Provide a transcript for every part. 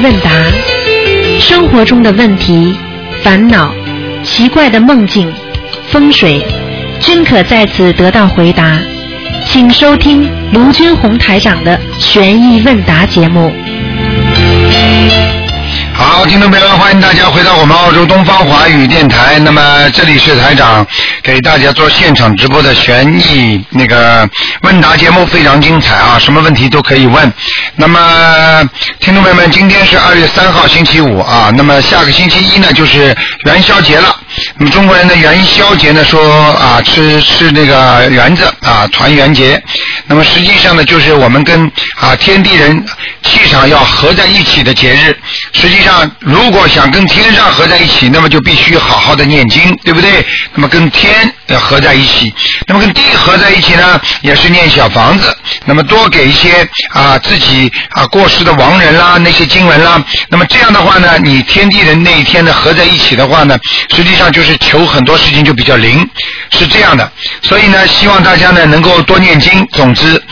问答，生活中的问题、烦恼、奇怪的梦境、风水，均可在此得到回答。请收听卢军红台长的悬疑问答节目。好，听众朋友们，欢迎大家回到我们澳洲东方华语电台。那么这里是台长给大家做现场直播的悬疑那个问答节目，非常精彩啊，什么问题都可以问。那么听众朋友们，今天是二月三号星期五啊，那么下个星期一呢就是元宵节了。那么中国人的元宵节呢说啊吃吃那个圆子啊团圆节，那么实际上呢就是我们跟啊天地人气场要合在一起的节日。实际上，如果想跟天上合在一起，那么就必须好好的念经，对不对？那么跟天要合在一起，那么跟地合在一起呢，也是念小房子。那么多给一些啊自己啊过世的亡人啦，那些经文啦。那么这样的话呢，你天地人那一天呢合在一起的话呢，实际上就是求很多事情就比较灵，是这样的。所以呢，希望大家呢能够多念经。总之。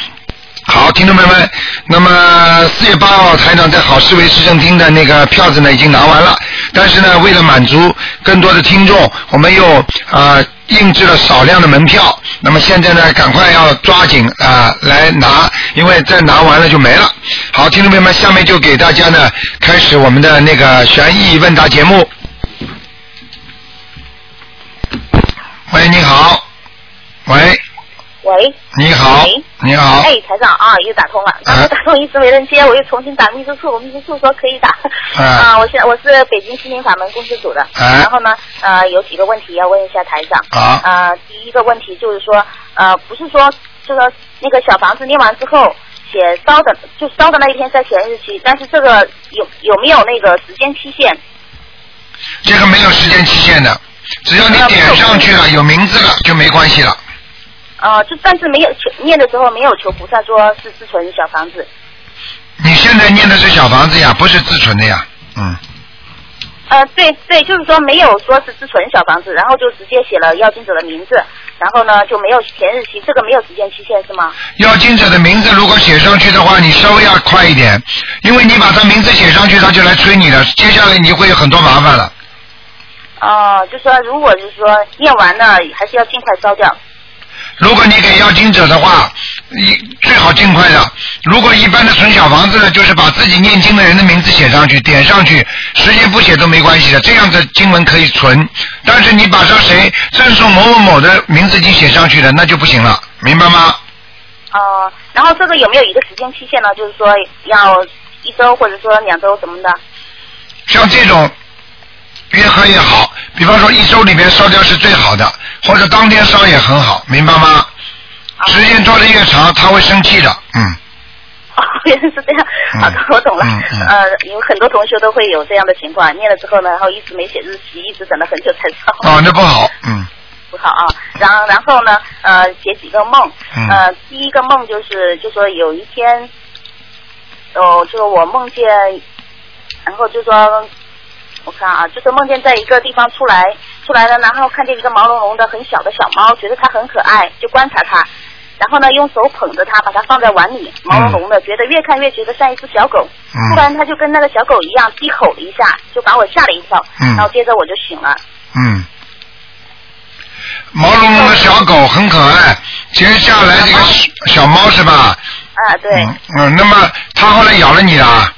好，听众朋友们，那么四月八号台长在好市委市政厅的那个票子呢已经拿完了，但是呢，为了满足更多的听众，我们又啊、印制了少量的门票。那么现在呢，赶快要抓紧啊、来拿，因为再拿完了就没了。好，听众朋友们，下面就给大家呢开始我们的那个悬疑问答节目。喂，你好。喂，喂，你好，你好。哎，台长啊，又打通了，然后打通一直没人接，我又重新打秘书处，秘书处说可以打。啊 啊，我现我是北京心灵法门公司组的，啊然后呢，呃，有几个问题要问一下台长。啊呃，第一个问题就是说，呃，不是说这个那个小房子念完之后写烧的，就烧的那一天再写日期，但是这个有有没有那个时间期限？这个没有时间期限的，只要你点上去了，有名字了就没关系了。呃，就但是没有求念的时候没有求菩萨说是自存小房子。你现在念的是小房子呀，不是自存的呀。嗯，呃，对对，就是说没有说是自存小房子，然后就直接写了要经者的名字，然后呢就没有填日期，这个没有时间期限是吗？要经者的名字如果写上去的话，你稍微要快一点，因为你把他名字写上去，他就来催你了，接下来你会有很多麻烦了。哦、就说如果就是说念完了，还是要尽快烧掉。如果你给要经者的话，一最好尽快的。如果一般的存小房子呢，就是把自己念经的人的名字写上去，点上去，时间不写都没关系的，这样子经文可以存。但是你把上谁赠送某某某的名字已经写上去了，那就不行了，明白吗？呃，然后这个有没有一个时间期限呢？就是说要一周或者说两周什么的？像这种越喝越好，比方说一周里面烧掉是最好的，或者当天烧也很好，明白吗？时间拖得越长，他会生气的，嗯。哦，原来是这样。嗯好的，我懂了。嗯嗯呃，有很多同学都会有这样的情况，念了之后呢，然后一直没写日期，一直等了很久才烧。哦，那不好，嗯不好啊。然后然后呢，呃，写几个梦。嗯呃，第一个梦就是，就说有一天，哦，就是我梦见，然后就说，我看啊，就是梦见在一个地方出来，出来了，然后看见一个毛茸茸的很小的小猫，觉得它很可爱，就观察它。然后呢，用手捧着它，把它放在碗里，毛茸茸的，觉得越看越觉得像一只小狗。嗯突然，它就跟那个小狗一样低吼了一下，就把我吓了一跳。嗯然后接着我就醒了。嗯。毛茸茸的小狗很可爱，接下来这个小小猫是吧？啊，对。嗯嗯，那么它后来咬了你了？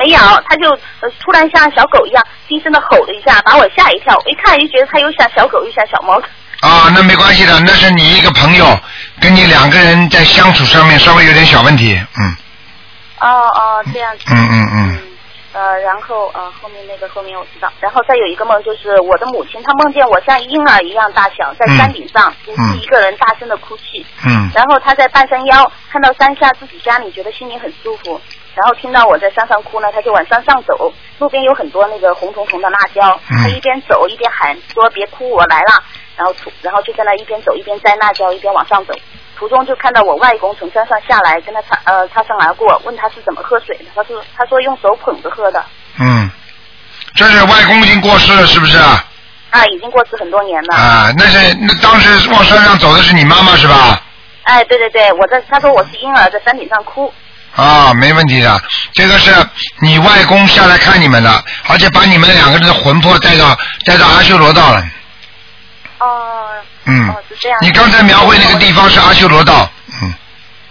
没有，他就呃突然像小狗一样低声的吼了一下，把我吓一跳。我一看就觉得他又像小狗又像小猫。啊，那没关系的，那是你一个朋友，跟你两个人在相处上面稍微有点小问题，嗯哦哦，这样子。嗯嗯嗯，呃，然后呃后面那个后面我知道，然后再有一个梦就是我的母亲，她梦见我像婴儿一样大小，在山顶上独自一个人大声的哭泣。嗯然后她在半山腰看到山下自己家里，觉得心里很舒服。然后听到我在山上哭呢，她就往山上走，路边有很多那个红彤彤的辣椒，嗯她一边走一边喊说别哭，我来了。然后途然后就在那一边走一边摘辣椒，一边往上走。途中就看到我外公从山上下来，跟他擦呃擦身而过，问他是怎么喝水的。他说他说用手捧着喝的。嗯，这是外公已经过世了，是不是啊？啊，已经过世很多年了。啊，那是那当时往山上走的是你妈妈是吧？哎，对对对，我在他说我是婴儿在山顶上哭，啊，没问题的。这个是你外公下来看你们的，而且把你们两个人的魂魄带到带到阿修罗道了。哦。嗯哦，是这样。你刚才描绘那个地方是阿修罗道，嗯，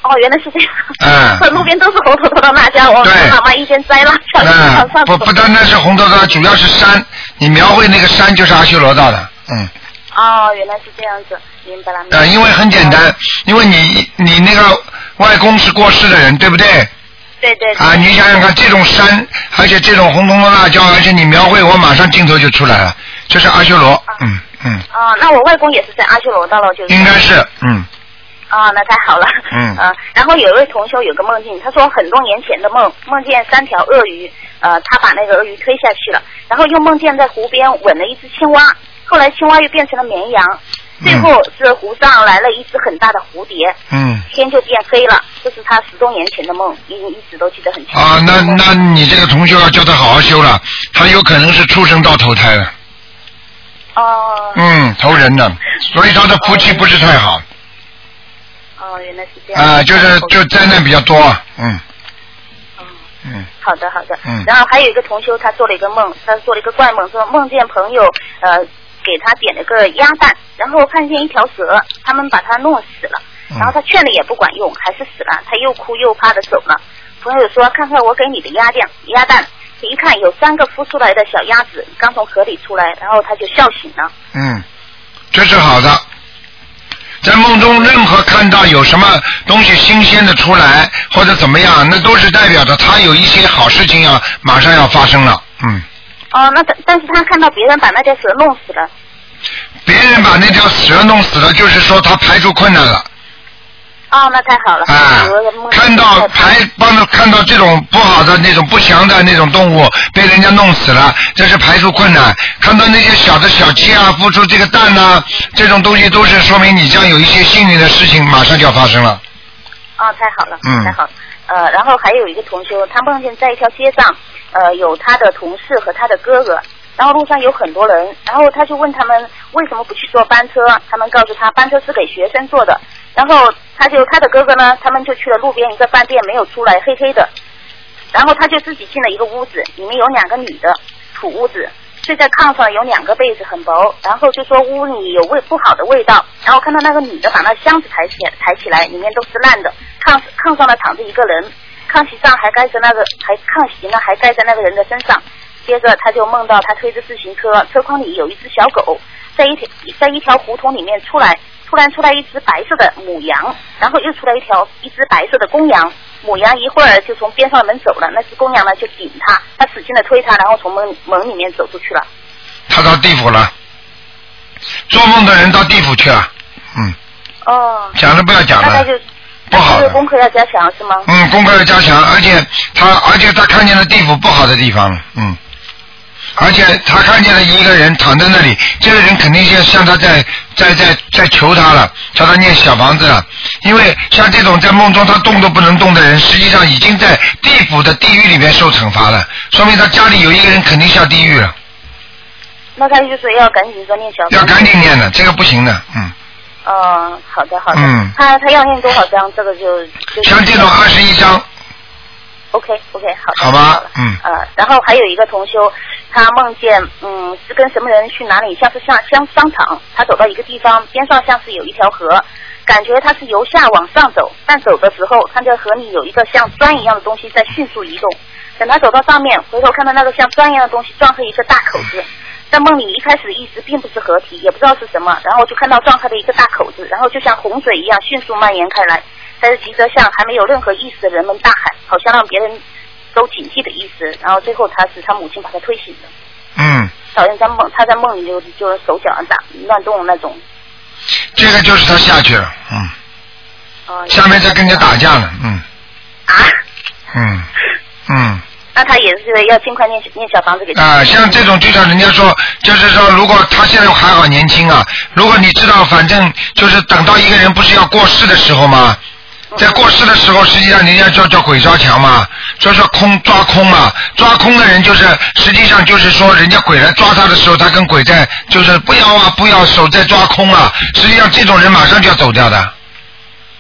哦，原来是这样。嗯 路边都是红头头的辣椒，我妈妈一边摘辣椒不不单单是红头头，主要是山，你描绘那个山就是阿修罗道的，嗯。哦，原来是这样子，明白了。明白了呃，因为很简单，因为你你那个外公是过世的人，对不对？对对对。啊，你想想看，这种山，而且这种红彤彤的辣椒，而且你描绘，我马上镜头就出来了，这是阿修罗，嗯嗯，啊，那我外公也是在阿修罗道了，就是。应该是，嗯啊，那太好了。嗯 呃，然后有一位同修有个梦境，他说很多年前的梦，梦见三条鳄鱼，呃，他把那个鳄鱼推下去了，然后又梦见在湖边吻了一只青蛙，后来青蛙又变成了绵羊，最后是湖上来了一只很大的蝴蝶，嗯。天就变黑了。这是他十多年前的梦，一一直都记得很清楚。啊，那那你这个同学要叫他好好修了，他有可能是畜生道投胎的，哦。嗯，投人的，所以他的福气不是太好，哦，原来是这样。啊，就是就灾难比较多，嗯嗯好的，好的。嗯然后还有一个同修，他做了一个梦，他做了一个怪梦，说梦见朋友呃给他点了个鸭蛋，然后看见一条蛇，他们把他弄死了，嗯然后他劝了也不管用，还是死了，他又哭又怕的走了。朋友说：“看看我给你的鸭蛋，鸭蛋。”一看有三个孵出来的小鸭子刚从河里出来，然后他就笑醒了。嗯，这是好的。在梦中，任何看到有什么东西新鲜的出来，或者怎么样，那都是代表着他有一些好事情要马上要发生了。嗯，哦，那但但是他看到别人把那条蛇弄死了。别人把那条蛇弄死了，就是说他排除困难了。哦，那太好了。啊看到排帮着看到这种不好的那种不祥的那种动物被人家弄死了，这是排除困难。看到那些小的小鸡啊孵出这个蛋呐、这种东西都是说明你将有一些幸运的事情马上就要发生了。哦，太好了，嗯太好了。呃，然后还有一个同修，他梦见在一条街上，呃，有他的同事和他的哥哥，然后路上有很多人，然后他就问他们为什么不去坐班车，他们告诉他班车是给学生坐的，然后他就他的哥哥呢，他们就去了路边一个饭店，没有出来，黑黑的，然后他就自己进了一个屋子，里面有两个女的，土屋子，睡在炕上，有两个被子很薄，然后就说屋里有味不好的味道，然后看到那个女的把那箱子抬起抬起来，里面都是烂的，炕炕上呢躺着一个人，炕席上还盖着那个还炕席呢还盖在那个人的身上，接着他就梦到他推着自行车，车筐里有一只小狗，在一条在一条胡同里面出来，突然出来一只白色的母羊，然后又出来一条一只白色的公羊，母羊一会儿就从边上的门走了，那只公羊呢就顶他，他使劲的推他，然后从门门里面走出去了。他到地府了，做梦的人到地府去了。嗯，哦，讲了不要讲了。大概就不好功课要加强是吗？嗯，功课要加强，而且他，而且他看见了地府不好的地方，嗯，而且他看见了一个人躺在那里，这个人肯定像像他在在在在求他了，叫他念小房子了，因为像这种在梦中他动都不能动的人，实际上已经在地府的地狱里面受惩罚了，说明他家里有一个人肯定下地狱了，那他就是要赶紧说念小房子。要赶紧。念的，这个不行的，嗯，哦，好的好的。嗯他他要念多少张？这个就就像这种二十一章，OK OK 好的。好吧嗯呃，然后还有一个同修，他梦见嗯是跟什么人去哪里，像是像商商场，他走到一个地方，边上像是有一条河，感觉他是由下往上走，但走的时候看见河里有一个像砖一样的东西在迅速移动。等他走到上面，回头看到那个像砖一样的东西撞开一个大口子，在梦里一开始的意思并不是合体，也不知道是什么，然后就看到撞开的一个大口子，然后就像洪水一样迅速蔓延开来，但是急着向还没有任何意识的人们大喊，好像让别人都警惕的意思。然后最后他是他母亲把他推醒的，嗯，好像在梦他在梦里就就是手脚打乱动那种。这个就是他下去了，嗯，呃、下面在跟人家打架呢，嗯啊，嗯嗯。那他也是要尽快念念小房子给他。啊，像这种就像人家说，就是说，如果他现在还好年轻啊，如果你知道，反正就是等到一个人不是要过世的时候吗？在过世的时候，实际上人家叫叫鬼抓墙嘛，所以说空抓空嘛，抓空的人就是实际上就是说，人家鬼来抓他的时候，他跟鬼在就是不要啊不要手在抓空啊，实际上这种人马上就要走掉的。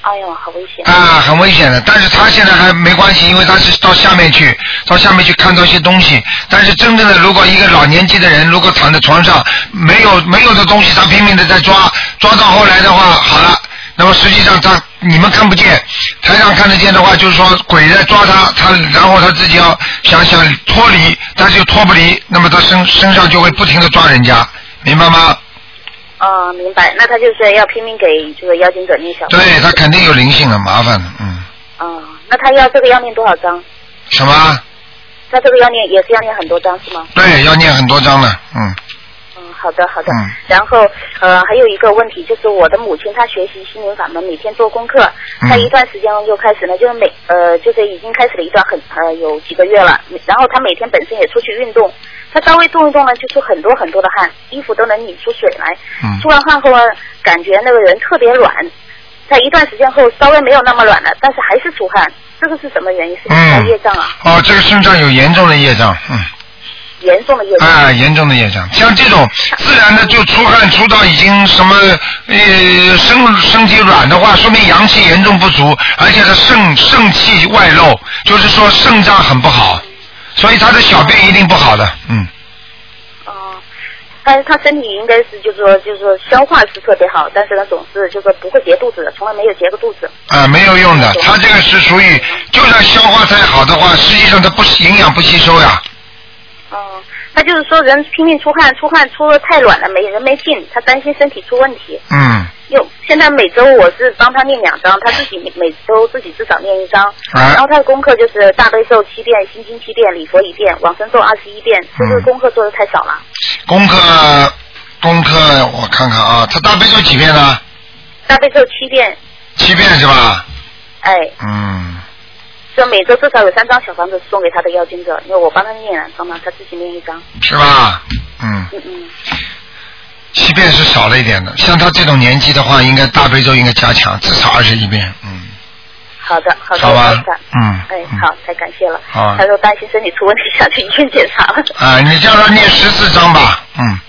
哎呦，好危险。啊，很危险的。但是他现在还没关系，因为他是到下面去，到下面去看到一些东西。但是真正的，如果一个老年纪的人，如果躺在床上，没有没有的东西，他拼命的在抓，抓到后来的话，好了，那么实际上他你们看不见，台上看得见的话，就是说鬼在抓他，他然后他自己要想想脱离，但是又脱不离，那么他身身上就会不停的抓人家，明白吗？哦，明白。那他就是要拼命给这个妖精者念小。对他肯定有灵性的，麻烦的，嗯。哦，那他要这个要念多少张？什么？那这个要念也是要念很多张是吗？对，要念很多张的，嗯。嗯，好的好的。嗯然后呃还有一个问题就是我的母亲她学习心灵法门，每天做功课，嗯她一段时间又开始呢，就是每呃就是已经开始了一段很呃有几个月了，然后她每天本身也出去运动，她稍微动一动呢就出很多很多的汗，衣服都能拧出水来，嗯出完汗后呢感觉那个人特别软，在一段时间后稍微没有那么软了，但是还是出汗，这个是什么原因？是不是他嗯业障啊？哦，这个身上有严重的业障，嗯。严重的业障。啊，严重的业障，像这种自然的就出汗出到已经什么呃身身体软的话，说明阳气严重不足，而且他肾肾气外露，就是说肾脏很不好，所以他的小便一定不好的，嗯。哦，但是他身体应该是就是说就是说消化是特别好，但是他总是就是说不会结肚子的，从来没有结过肚子。啊，没有用的，他这个是属于，就算消化再好的话，实际上他不营养不吸收呀。哦，他就是说人拼命出汗，出汗出的太软了，没人没劲，他担心身体出问题。嗯，又现在每周我是帮他念两张，他自己每每周自己至少念一张。啊然后他的功课就是大悲咒七遍，心经七遍，礼佛一遍，往生咒二十一遍，是不是嗯功课做的太少了？功课功课我看看啊，他大悲咒几遍呢？大悲咒七遍，七遍是吧？哎，嗯，就每周至少有三张小房子送给他的妖精者，因为我帮他念两张嘛，他自己念一张。是吧？嗯。嗯嗯。七遍是少了一点的，像他这种年纪的话，应该大悲咒应该加强，至少二十一遍。嗯，好的，好的，好吧嗯哎嗯，好，太感谢了。好他说担心身体出问题，想去医院检查了。啊，你叫他念十四章吧。嗯，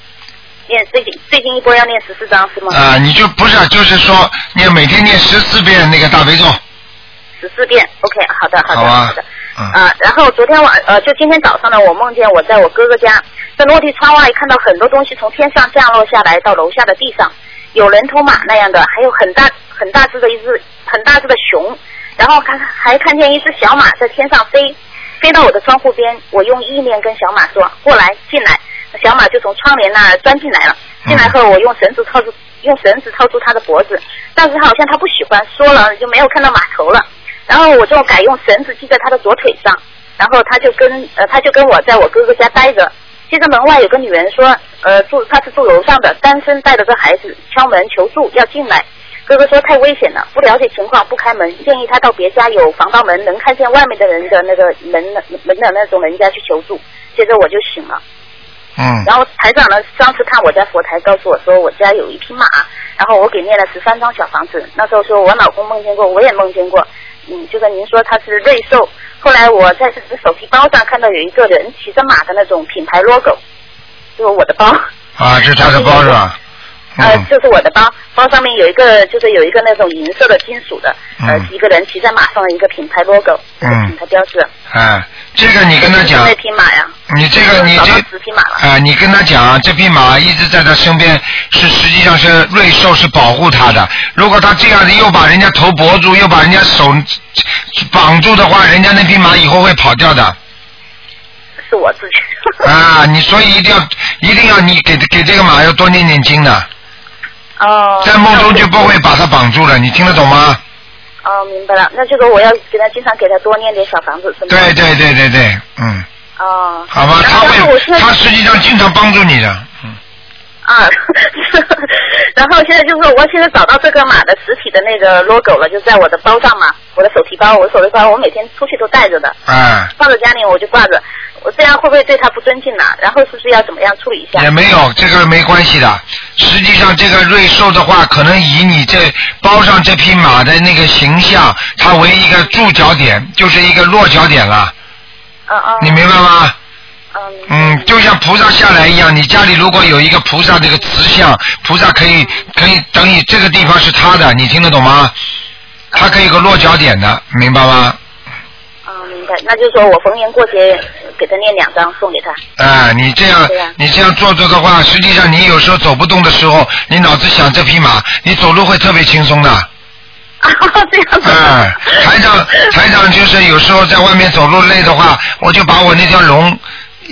念最近最近一波要念十四章是吗？啊，你就不是，就是说念每天念十四遍那个大悲咒。十四遍，OK，好的，好的，好的。嗯。啊，然后昨天晚呃，就今天早上呢，我梦见我在我哥哥家，在落地窗外看到很多东西从天上降落下来到楼下的地上，有人头马那样的，还有很大很大只的一只很大只的熊，然后看还看见一只小马在天上飞，飞到我的窗户边，我用意念跟小马说过来进来，小马就从窗帘那儿钻进来了，进来后我用绳子套住用绳子套住它的脖子，但是好像它不喜欢，说了就没有看到马头了。然后我就改用绳子系在他的左腿上，然后他就跟呃他就跟我在我哥哥家待着。接着门外有个女人说，呃住他是住楼上的，单身带着个孩子，敲门求助要进来。哥哥说太危险了，不了解情况不开门，建议他到别家有防盗门能看见外面的人的那个门门的那种人家去求助。接着我就醒了。嗯然后台长呢，上次看我家佛台，告诉我说我家有一匹马，然后我给念了十三张小房子。那时候说我老公梦见过，我也梦见过，嗯，就是您说它是瑞兽。后来我在这只手提包上看到有一个人骑着马的那种品牌 logo，就是我的包，啊，这是他的包是吧？呃嗯，这是我的包，包上面有一个就是有一个那种银色的金属的，呃嗯，一个人骑在马上的一个品牌 logo，嗯品牌标志。哎，这个你跟他讲，那匹马呀，你这个你这。啊，你跟他讲啊，这匹马一直在他身边，是实际上是瑞兽是保护他的。如果他这样子又把人家头脖住，又把人家手绑住的话，人家那匹马以后会跑掉的。是我自己。啊，你所以一定要一定要你给给这个马要多念念经的，哦。在梦中就不会把它绑住了，你听得懂吗？哦，明白了，那这个我要给他经常给他多念点小房子，是吗？对对对对对，嗯，哦。好吧，他会他实际上经常帮助你的，嗯，啊，然后现在就是说我现在找到这个马的实体的那个 logo 了，就在我的包上嘛，我的手提包，我的手提包我每天出去都带着的，哎。放在家里我就挂着，我这样会不会对他不尊敬呢？然后是不是要怎么样处理一下？也没有，这个没关系的。实际上，这个瑞兽的话，可能以你这包上这匹马的那个形象，它为一个注脚点，就是一个落脚点了。嗯嗯。你明白吗？嗯。嗯，就像菩萨下来一样，你家里如果有一个菩萨这个慈像，菩萨可以可以等于这个地方是他的，你听得懂吗？他可以有个落脚点的，明白吗？啊，明白。那就是说我逢年过节给他念两张送给他。啊，你这样你这样做做的话，实际上你有时候走不动的时候，你脑子想这匹马，你走路会特别轻松的。啊，这样子。哎，台长，台长就是有时候在外面走路累的话，我就把我那条龙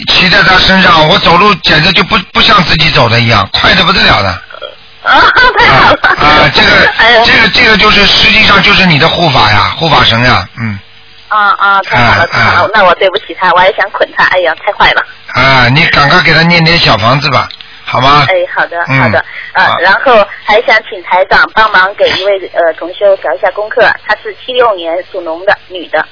骑在他身上，我走路简直就不不像自己走的一样，快的不得了的。啊，太好啊了。啊，这个哎。这个这个就是实际上就是你的护法呀，护法神呀，嗯。啊啊，太好了，啊太好了啊！那我对不起他，我还想捆他，哎呀，太坏了。啊，你赶快给他念点小房子吧，好吗？哎，好的，嗯好的，呃好，然后还想请台长帮忙给一位呃同修调一下功课，她是七六年属龙的女的，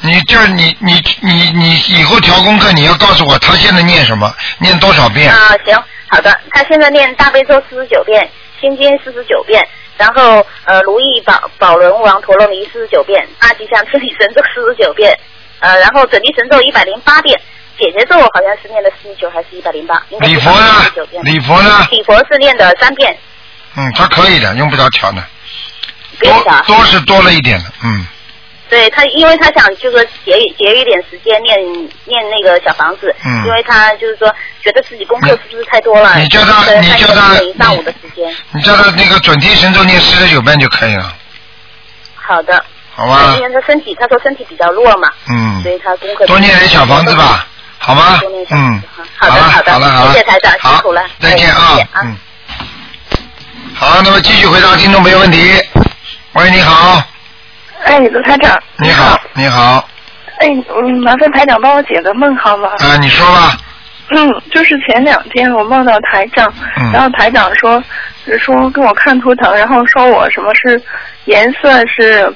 你就是你你你你以后调功课，你要告诉我他现在念什么，念多少遍？啊，行，好的，他现在念大悲咒四十九遍，心经四十九遍，然后呃如意宝宝轮王陀罗尼四十九遍，大吉祥天理神咒四十九遍，呃，然后准提神咒一百零八遍。姐姐咒好像是念的四十九还是一百零八？礼佛呢。礼佛呢？礼佛是念的三遍，嗯，他可以的，用不着调的，多。多是多了一点的，嗯。对他，因为他想就是说节节约一点时间念念那个小房子，嗯。因为他就是说觉得自己功课是不是太多了？你叫他你叫他念一上午的时间。你叫他那个准提神咒念四十九遍就可以了，好的，好吧。因？为他身体，他说身体比较弱嘛，嗯。所，以他功课多念点小房子吧，好吗嗯，好的好的。好了好了，谢谢台长辛苦了。再见啊。嗯。好，那么继续回答听众朋友问题。喂，你好，哎，卢台长。你好，你好，哎，嗯，麻烦台长帮我解个梦好吗？啊，你说吧，嗯，就是前两天我梦到台长，嗯然后台长说，说跟我看图腾，然后说我什么是颜色是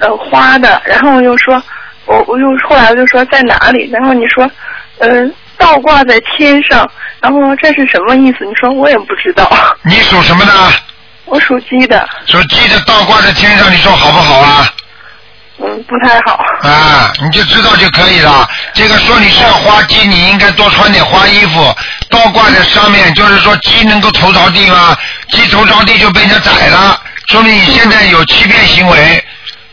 呃花的，然后又说我我又后来我就说在哪里，然后你说呃倒挂在天上，然后这是什么意思？你说我也不知道，你属什么的？我属鸡的，属鸡的倒挂在天上，你说好不好啊？嗯，不太好。啊，你就知道就可以了。这个说你是个花鸡，你应该多穿点花衣服，倒挂在上面，就是说鸡能够头着地吗？鸡头着地就被人家宰了，说明你现在有欺骗行为，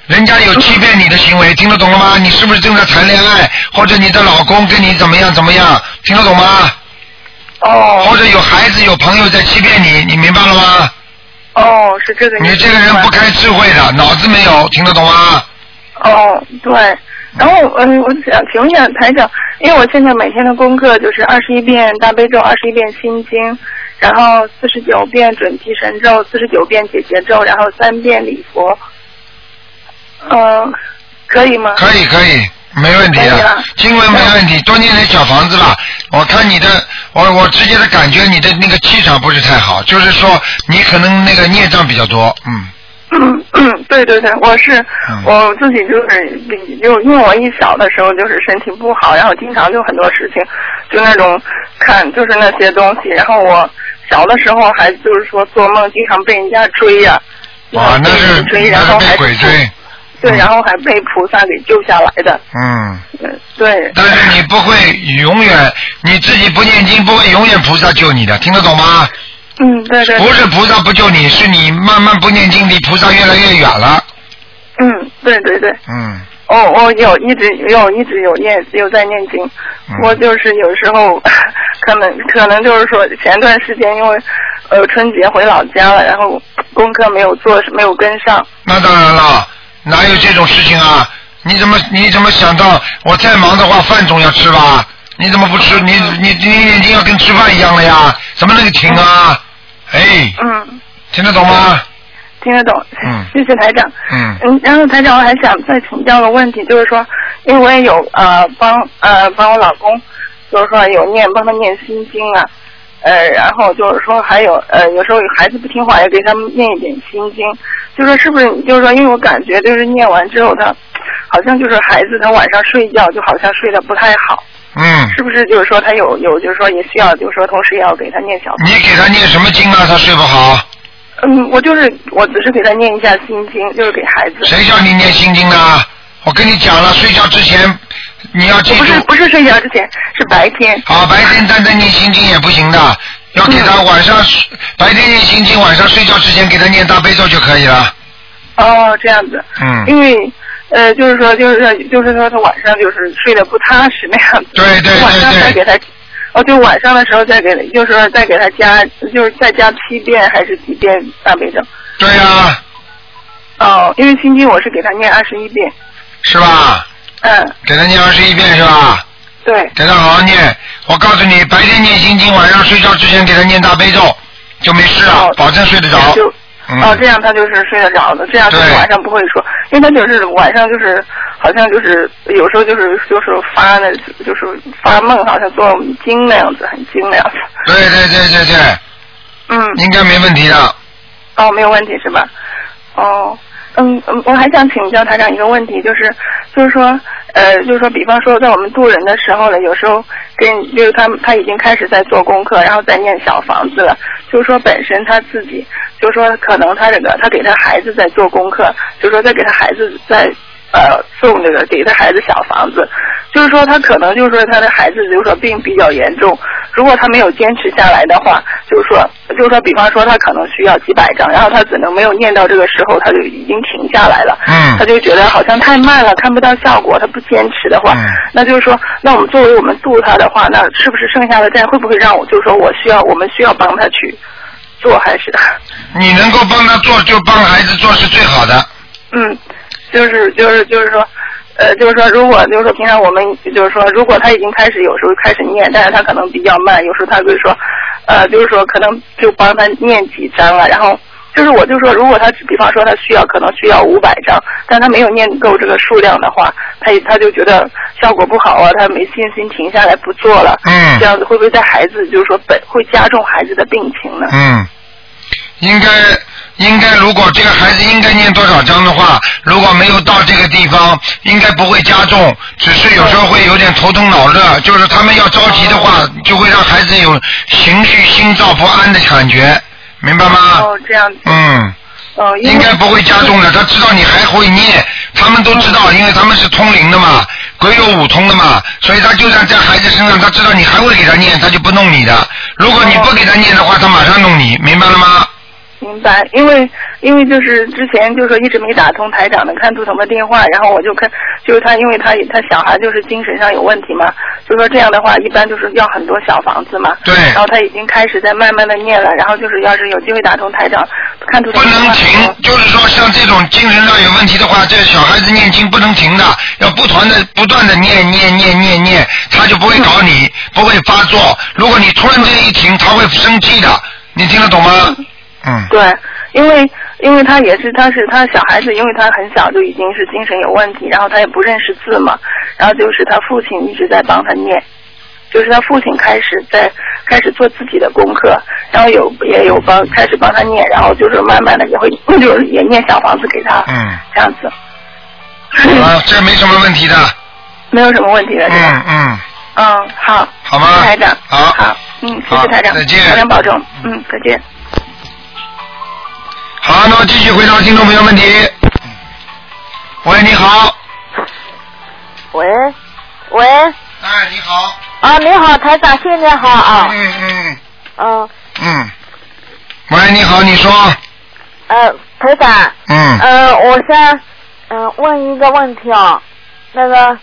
人家有欺骗你的行为，听得懂了吗？你是不是正在谈恋爱，或者你的老公跟你怎么样怎么样，听得懂吗？哦或者有孩子有朋友在欺骗你，你明白了吗？哦，是这个。你这个人不开智慧的，脑子没有，听得懂吗？哦，对。然后，嗯，我想请问一下台长，因为我现在每天的功课就是二十一遍大悲咒，二十一遍心经，然后四十九遍准提神咒，四十九遍解结咒，然后三遍礼佛。嗯、可以吗？可以可以，没问题的啊，经文没问题，多念点小房子吧。我看你的，我我直接的感觉你的那个气场不是太好，就是说你可能那个孽障比较多，嗯。嗯嗯，对对对，我是、嗯我自己就是就因为我一小的时候就是身体不好，然后经常就很多事情，就那种看就是那些东西，然后我小的时候还就是说做梦经常被人家追呀、啊，那是追，然后还被鬼追，对，嗯然后还被菩萨给救下来的，嗯。嗯，对。但是你不会永远，你自己不念经，不会永远菩萨救你的，听得懂吗？嗯，对对。不是菩萨不救你，是你慢慢不念经，离菩萨越来越远了。嗯，对对对。嗯，哦，我有一直有一直有念有在念经，嗯我就是有时候 可能可能就是说前段时间因为呃春节回老家了，然后功课没有做没有跟上，那当然了，哪有这种事情啊？你怎么你怎么想到我再忙的话饭总要吃吧？你怎么不吃？你你你眼睛要跟吃饭一样了呀？怎么能停啊？哎，嗯，听得懂吗？听得懂，嗯。谢谢台长。嗯。嗯，然后台长，我还想再请教个问题，就是说，因为我也有呃帮呃帮我老公，就是说有念帮他念心经啊，呃，然后就是说还有呃有时候有孩子不听话，也给他们念一点心经，就说是不是就是说，因为我感觉就是念完之后他好像就是孩子他晚上睡觉就好像睡得不太好，嗯，是不是就是说他有有就是说也需要就是说同时也要给他念小你给他念什么经啊？他睡不好。嗯，我就是我只是给他念一下心经，就是给孩子。谁叫你念心经的？我跟你讲了，睡觉之前你要记住，不是不是睡觉之前，是白天。好，白天单单念心经也不行的，要给他晚上、白天念心经，晚上睡觉之前给他念大悲咒就可以了。哦，这样子。嗯，因为呃，就是说，就是说，就是说，他晚上就是睡得不踏实那样子。对对晚上再给他，哦，就晚上的时候再给，就是说再给他加，就是再加七遍还是几遍大悲咒？对呀、哦，因为心经我是给他念二十一遍。是吧？嗯，给他念二十一遍是吧？对。给他好好念。我告诉你，白天念心经，晚上睡觉之前给他念大悲咒，就没事了，哦保证睡得着。就嗯，哦，这样他就是睡得着的，这样就是晚上不会说，因为他就是晚上就是好像就是有时候就是就是发那，就是发梦，好像做惊那样子，很惊那样子。对对对对对，嗯，应该没问题的。哦，没有问题是吧？哦，嗯嗯，我还想请教台长一个问题，就是就是说，呃，就是说，比方说在我们渡人的时候呢，有时候跟就是他他已经开始在做功课，然后在念小房子了，就是说本身他自己，就是说可能他这个他给他孩子在做功课，就是说在给他孩子在。呃，送这个给他孩子小房子，就是说他可能就是说他的孩子就是说病比较严重，如果他没有坚持下来的话，就是说就是说比方说他可能需要几百张，然后他只能没有念到这个时候，他就已经停下来了，嗯他就觉得好像太慢了，看不到效果，他不坚持的话，嗯那就是说，那我们作为我们度他的话，那是不是剩下的债会不会让我就是说我需要我们需要帮他去做还是？你能够帮他做，就帮孩子做是最好的。嗯，就是就是就是说，呃，就是说，如果就是说平常我们就是说，如果他已经开始有时候开始念，但是他可能比较慢，有时候他会说，呃，就是说可能就帮他念几张了，然后。就是我就说，如果他比方说他需要可能需要五百张，但他没有念够这个数量的话，他他就觉得效果不好啊，他没信心停下来不做了。嗯这样子会不会在孩子就是说本会加重孩子的病情呢？嗯，应该应该，如果这个孩子应该念多少章的话，如果没有到这个地方，应该不会加重，只是有时候会有点头疼脑热，就是他们要着急的话，就会让孩子有情绪心躁不安的感觉，明白吗？哦，这样子。嗯。哦，应该不会加重的，他知道你还会念，他们都知道，因为他们是通灵的嘛，鬼有五通的嘛，所以他就算在孩子身上，他知道你还会给他念，他就不弄你的。如果你不给他念的话，他马上弄你，明白了吗？明白，因为因为就是之前就是说一直没打通台长的看图腾的电话，然后我就看就是他，因为他他小孩就是精神上有问题嘛，就说这样的话一般就是要很多小房子嘛。对然后他已经开始在慢慢的念了，然后就是要是有机会打通台长看图腾不能停，就是说像这种精神上有问题的话，这小孩子念经不能停的，要不断的不断的念念念念念，他就不会搞你，不会发作。如果你突然间一停，他会生气的，你听得懂吗？嗯。对，因为因为他也是他是他小孩子，因为他很小就已经是精神有问题，然后他也不认识字嘛，然后就是他父亲一直在帮他念，就是他父亲开始在开始做自己的功课，然后有也有帮开始帮他念，然后就是慢慢的也会 就是也念小房子给他，嗯，这样子，啊，这没什么问题的。没有什么问题的是吧？嗯嗯，嗯，好，好吗谢谢台长，好好，嗯，谢谢台长，再见台长保重，嗯，再见。好，那么继续回答听众朋友问题。喂，你好。喂，喂，哎，你好。啊，你好，台长，新年好啊，嗯嗯嗯，嗯。喂，你好，你说。呃，台长，嗯。呃，我想，嗯、问一个问题啊，那个，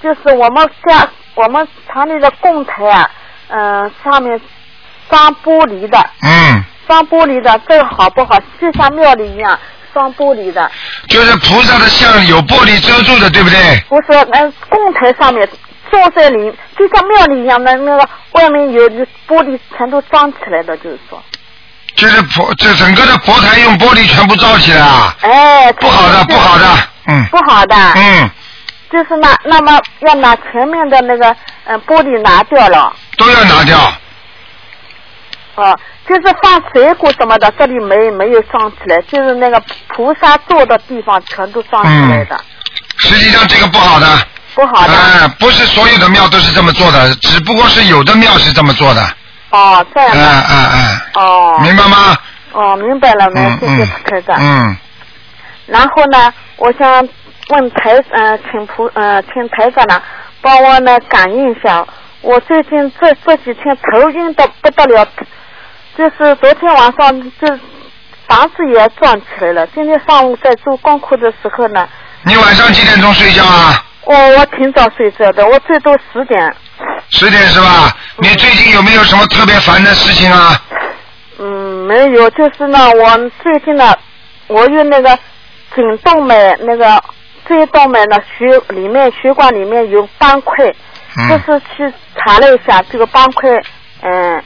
就是我们家我们厂里的供台啊，嗯、上面装玻璃的，嗯，装玻璃的，这个好不好？就像庙里一样装玻璃的，就是菩萨的像有玻璃遮住的，对不对？不是，那供台上面坐在里，就像庙里一样的那个外面有有玻璃全都装起来的，就是说。就是佛，这整个的佛台用玻璃全部罩起来啊，哎，不好的，不好的，嗯不好的，嗯，就是那那么要拿前面的那个嗯、呃玻璃拿掉了，都要拿掉。哦，就是放水果什么的，这里没没有装起来，就是那个菩萨坐的地方全都装起来的，实际上这个不好的，不好的，哎，不是所有的庙都是这么做的，只不过是有的庙是这么做的，哦，这样哎的，哎哎，哦，明白吗？哦，明白了，没嗯谢谢嗯。台长。嗯，然后呢，我想问台呃，请菩呃，请台长呢，帮我呢感应一下。我最近这这几天头晕的不得了，就是昨天晚上这房子也转起来了。今天上午在做功课的时候呢，你晚上几点钟睡觉啊？我我挺早睡觉的，我最多十点。十点是吧？你最近有没有什么特别烦的事情啊？嗯，没有，就是呢，我最近呢，我有那个颈动脉那个椎动脉呢血里面血管里面有斑块，就嗯，是去查了一下，这个斑块嗯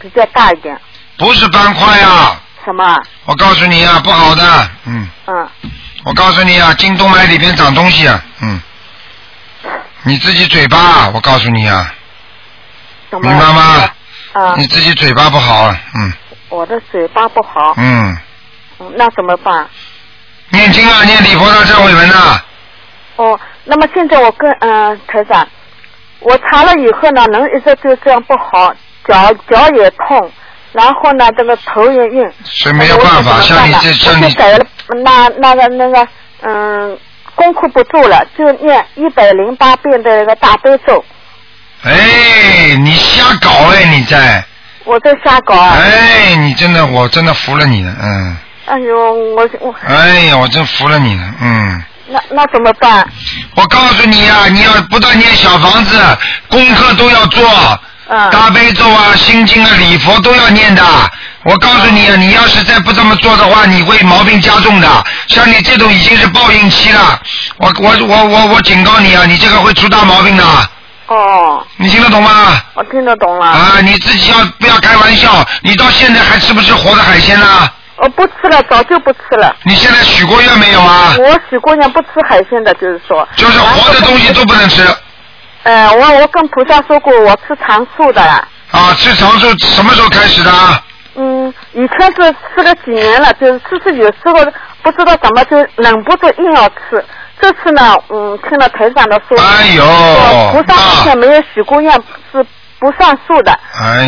比较大一点。不是斑块啊，什么？我告诉你啊，不好的，嗯，嗯，我告诉你啊，颈动脉里边长东西啊，嗯，你自己嘴巴，我告诉你啊？明白吗？啊，你自己嘴巴不好，嗯。我的嘴巴不好，嗯，嗯，那怎么办？念经啊，念礼佛的忏悔文呐，哦，那么现在我跟嗯、呃台长，我查了以后呢，能一直就这样不好，脚脚也痛，然后呢，这个头也晕。是没有办法，我像你这像你改了那那个那个嗯，功课不做了，就念一百零八遍的那个大悲咒，哎，你瞎搞哎，你在，我在瞎搞啊。哎，你真的，我真的服了你了，嗯，哎呦，我我哎呀，我真服了你了，嗯。那那怎么办？我告诉你呀、你要不断念小房子，功课都要做，嗯大悲咒啊、心经啊、礼佛都要念的。我告诉你啊，你要是再不这么做的话，你会毛病加重的。像你这种已经是报应期了，我我我我我警告你啊，你这个会出大毛病的。哦，你听得懂吗？我听得懂了。啊，你自己要不要开玩笑？你到现在还吃不吃活的海鲜呢？我不吃了，早就不吃了。你现在许过愿没有啊？我许过愿不吃海鲜的，就是说。就是活的东西都不能吃呃，我我跟菩萨说过，我吃长素的啦。啊！吃长寿什么时候开始的啊？嗯，以前是吃了几年了，就是吃吃有时候不知道怎么就忍不住硬要吃。这次呢，嗯，听了台长的说，哎呦说菩萨之前没有许过愿是不算数的。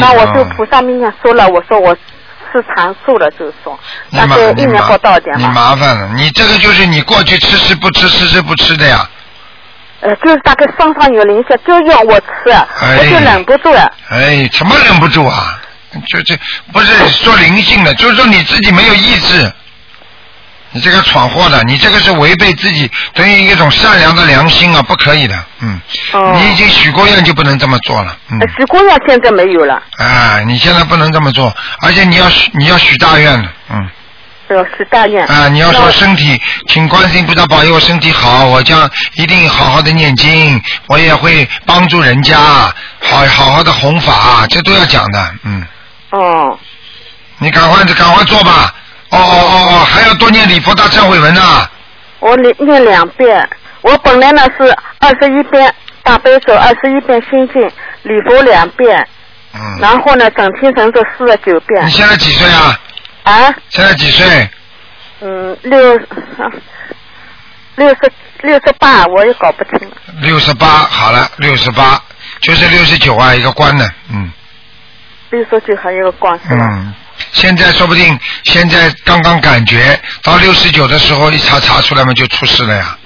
那我就菩萨面前说了，我说我吃长素了，就是说，你麻大概一年不到一点你吧。麻烦了，你这个就是你过去吃吃不吃吃吃不吃的呀。呃，就是大概身上有灵性，就要我吃，哎我就忍不住了。哎，怎么忍不住啊？就这不是说灵性的，就是说你自己没有意志。你这个闯祸的，你这个是违背自己等于一种善良的良心啊，不可以的，嗯。哦你已经许过愿就不能这么做了，嗯呃。许过愿现在没有了，哎，你现在不能这么做，而且你要许你要许大愿的，嗯。要许大愿。啊，你要说身体，请观世音菩萨保佑我身体好，我将一定好好的念经，我也会帮助人家，好好好的弘法，这都要讲的，嗯，哦，你赶快赶快做吧。哦哦哦哦，还要多念礼佛大忏悔文呐、我念念两遍。我本来呢是二十一遍大悲咒，二十一遍心经，礼佛两遍，嗯。然后呢整天神咒四十九遍你。现在几岁啊？啊，现在几岁？嗯，六六十六十八，我也搞不清了。六十八，好了，六十八，就是六十九啊，一个关的，嗯六十九还有个光是吧？嗯。现在说不定现在刚刚感觉到六十九的时候一查查出来嘛就出事了呀。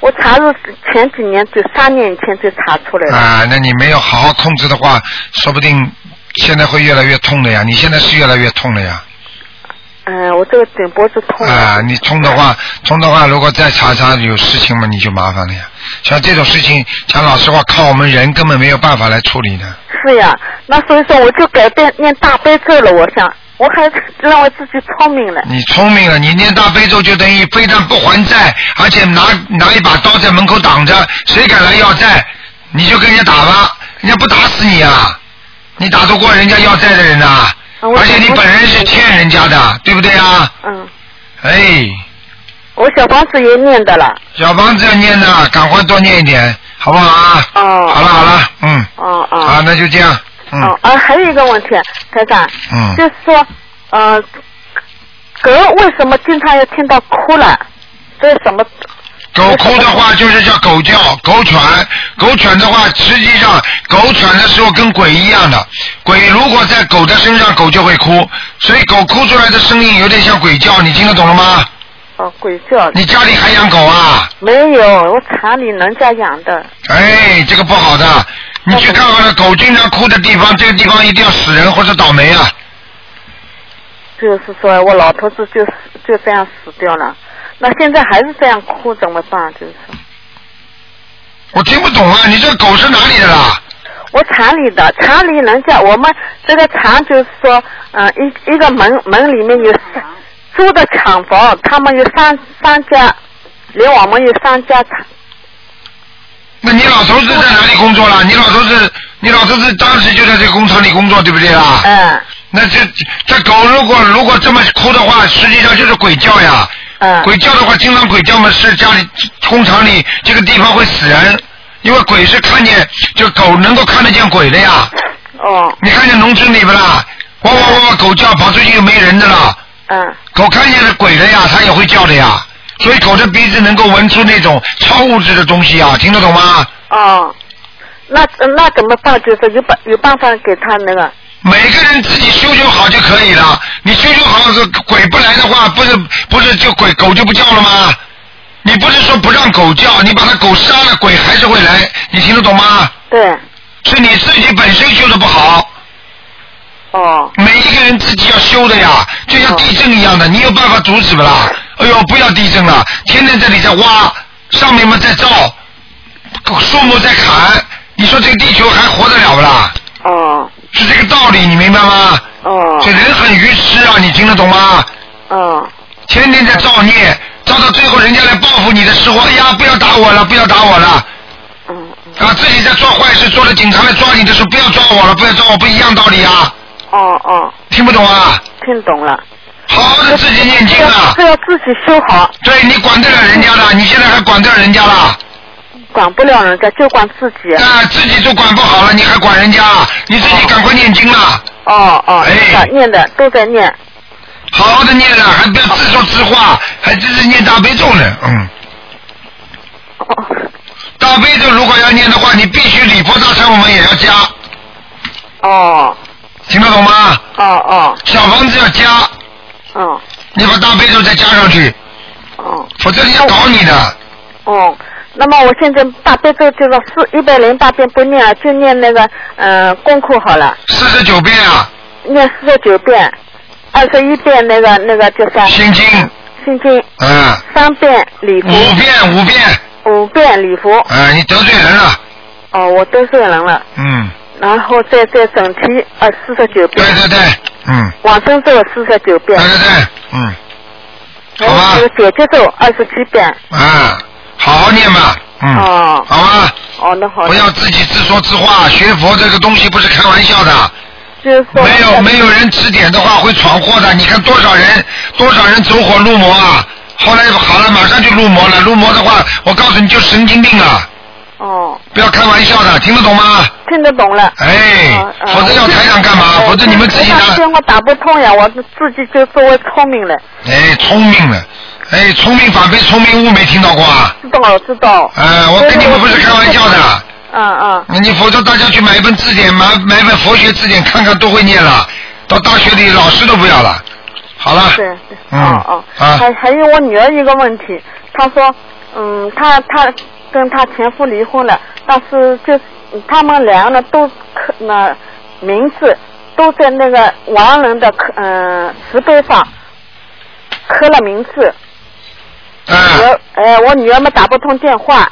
我查是前几年就三年以前就查出来了。啊，那你没有好好控制的话，说不定现在会越来越痛的呀。你现在是越来越痛了呀。嗯、我这个颈脖子痛。啊，你痛的话，痛的话，如果再查查有事情嘛，你就麻烦了呀。像这种事情，讲老实话，靠我们人根本没有办法来处理的。是呀，那所以说我就改变念大悲咒了。我想，我还认为自己聪明了。你聪明了，你念大悲咒就等于非但不还债，而且拿拿一把刀在门口挡着，谁敢来要债，你就跟人家打吧，人家不打死你啊！你打得过人家要债的人呐、而且你本人是欠人家的，对不对啊？嗯，哎，我小房子也念的了。小房子要念的，赶快多念一点，好不好啊？哦。好了好了，嗯，哦哦。好，那就这样，嗯哦，啊，还有一个问题，台长，嗯就是说，呃，狗为什么经常要听到哭了？这是什么？狗哭的话就是叫狗叫，狗喘。狗喘的话，实际上狗喘的时候跟鬼一样的，鬼如果在狗的身上，狗就会哭，所以狗哭出来的声音有点像鬼叫，你听得懂了吗？哦，鬼叫。你家里还养狗啊？没有，我厂里人家养的。哎，这个不好的，你去看看那狗经常哭的地方，这个地方一定要死人或者倒霉啊！就是说我老头子就就这样死掉了，那现在还是这样哭怎么办？就是我听不懂啊，你这个狗是哪里的啦？我厂里的厂里人家我们这个厂就是说，嗯、一一个门门里面有三租的厂房，他们有三三家，连我们有三家厂。那你老头子在哪里工作了？你老头子，你老头子当时就在这个工厂里工作，对不对啦？嗯那这这狗如果如果这么哭的话，实际上就是鬼叫呀。嗯鬼叫的话，经常鬼叫嘛是家里工厂里这个地方会死人，因为鬼是看见就狗能够看得见鬼的呀。哦你看见农村里边啦？哇哇哇哇狗叫跑出去又没人的啦，嗯狗看见了鬼了呀，它也会叫的呀。所以狗的鼻子能够闻出那种超物质的东西啊，听得懂吗？哦，那那怎么办？就是有办有办法给他那个每个人自己修修好就可以了。你修修好，是鬼不来的话，不是不是就鬼狗就不叫了吗？你不是说不让狗叫，你把它狗杀了，鬼还是会来，你听得懂吗？对是你自己本身修的不好，哦每一个人自己要修的呀，就像地震一样的，你有办法阻止不啦？哎呦，不要地震了，天天这里在挖，上面嘛在造，树木在砍，你说这个地球还活得了不啦？哦是这个道理，你明白吗？哦这人很愚痴啊，你听得懂吗？哦天天在造孽，造到最后人家来报复你的时候，哎呀，不要打我了，不要打我了，嗯啊，自己在做坏事，做了警察来抓你的时候，不要抓我了，不要抓我，不一样道理啊，哦哦，听不懂啊？听懂了。好好的自己念经啊，是要自己修好，对你管得了人家了，你现在还管得了人家了？管不了人家就管自己。啊，自己都管不好了，你还管人家？你自己赶快念经了，哦哦，哎是的，念的都在念。好好的念了，还不要自说自话，还真是念大悲咒呢，嗯。哦大悲咒如果要念的话，你必须礼佛大忏我们也要加，哦听得懂吗？哦哦小房子要加，哦你把大悲咒再加上去，哦否则人家搞你的。哦。那么我现在大悲咒就是四一百零八遍不念了，就念那个嗯、呃功课好了，四十九遍啊，念四十九遍，二十一遍那个那个叫啥？心经，心经，嗯，三遍礼佛，五遍五遍，五遍礼佛。嗯，你得罪人了，哦，我得罪人了，嗯，然后再再整体呃四十九遍，对对对，嗯，往生咒四十九遍。对，对对，嗯，还好吧。有这个解结咒二十七遍。啊，好好念吧，嗯，哦好吧，哦，那好。不要自己自说自话，学佛这个东西不是开玩笑的。就是说没有没有人指点的话会闯祸的。你看多少人多少人走火入魔啊！后来好了，马上就入魔了。入魔的话，我告诉你就神经病了，哦，不要开玩笑的，听得懂吗？听得懂了。哎否则要台长干嘛？哎否则你们自己台长拿电话打不通呀，我自己就作为聪明了，哎聪明了，哎聪明反被聪明误没听到过啊？知道知道。哎，我跟你们不是开玩笑的。嗯嗯，你否则大家去买一本字典，买买本佛学字典看看都会念了。到大学里老师都不要了。好了。对对，嗯啊还还有我女儿一个问题，她说，嗯，她她跟她前夫离婚了，但是就是他们两个人都刻那名字都在那个亡人的刻嗯石碑上刻了名字。儿呃我女儿们打不通电话，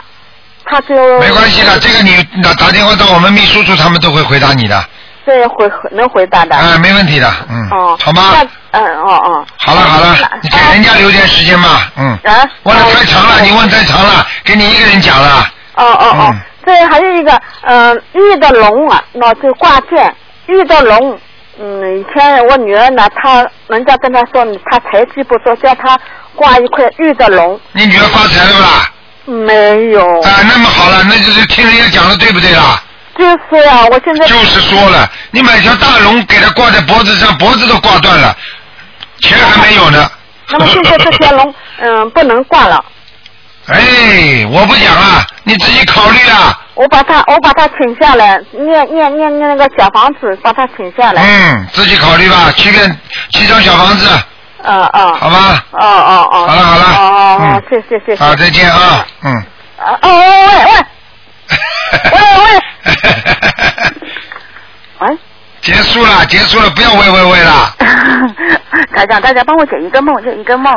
她就没关系的，这个你打打电话到我们秘书处，他们都会回答你的，这也回回能回答的。啊、没问题的，嗯，哦，好吗？嗯哦哦。好了好了，你给人家留点时间嘛，嗯。啊。问的太长了，哦你问太长了，给你一个人讲了，哦哦哦嗯，这还有一个，嗯，玉的龙啊，那就挂件，玉的龙，嗯，以前我女儿呢，她人家跟她说，她才气不足，叫她挂一块玉的龙，你女儿发财了不啦？没有，啊，那么好了，那就是听人家讲的对不对啦？就是啊、我现在就是说了，你买条大龙给她挂在脖子上，脖子都挂断了，钱还没有呢。那么现在这条龙，嗯，不能挂了，哎，我不讲啊，你自己考虑啊。我把他，我把他请下来，念念念念那个小房子，把他请下来，嗯，自己考虑吧，七遍七张小房子，嗯嗯，好吧？哦哦哦，好了好了。哦哦哦嗯，谢谢谢谢，好，再见啊，嗯。啊哦喂喂喂。喂 喂，喂，结束了，结束了，不要喂喂喂了。台长，大家帮我解一个梦，就一个梦，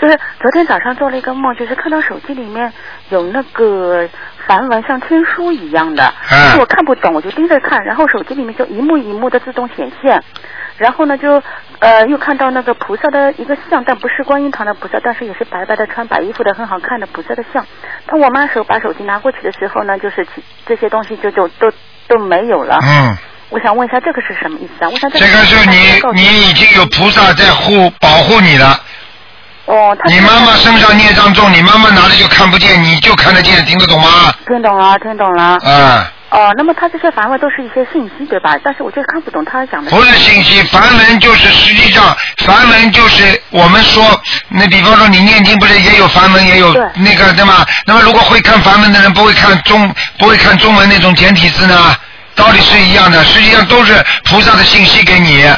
就是昨天早上做了一个梦，就是看到手机里面有那个梵文，像天书一样的，嗯我看不懂，我就盯着看，然后手机里面就一幕一幕的自动显现，然后呢就呃又看到那个菩萨的一个像，但不是观音堂的菩萨，但是也是白白的穿白衣服的很好看的菩萨的像。当我妈手把手机拿过去的时候呢，就是这些东西就就都都没有了。嗯，我想问一下，这个是什么意思啊？我想这个是你你已经有菩萨在护保护你了。哦，他你妈妈身上孽障重，你妈妈拿着就看不见，你就看得见，听得懂吗？听懂了，听懂了。嗯，哦，那么他这些梵文都是一些信息，对吧？但是我就是看不懂他讲的。不是信息，梵文就是实际上梵文就是我们说，那比方说你念经不是也有梵文，也有那个对吗？那么如果会看梵文的人不会看中不会看中文那种简体字呢？道理是一样的，实际上都是菩萨的信息给你。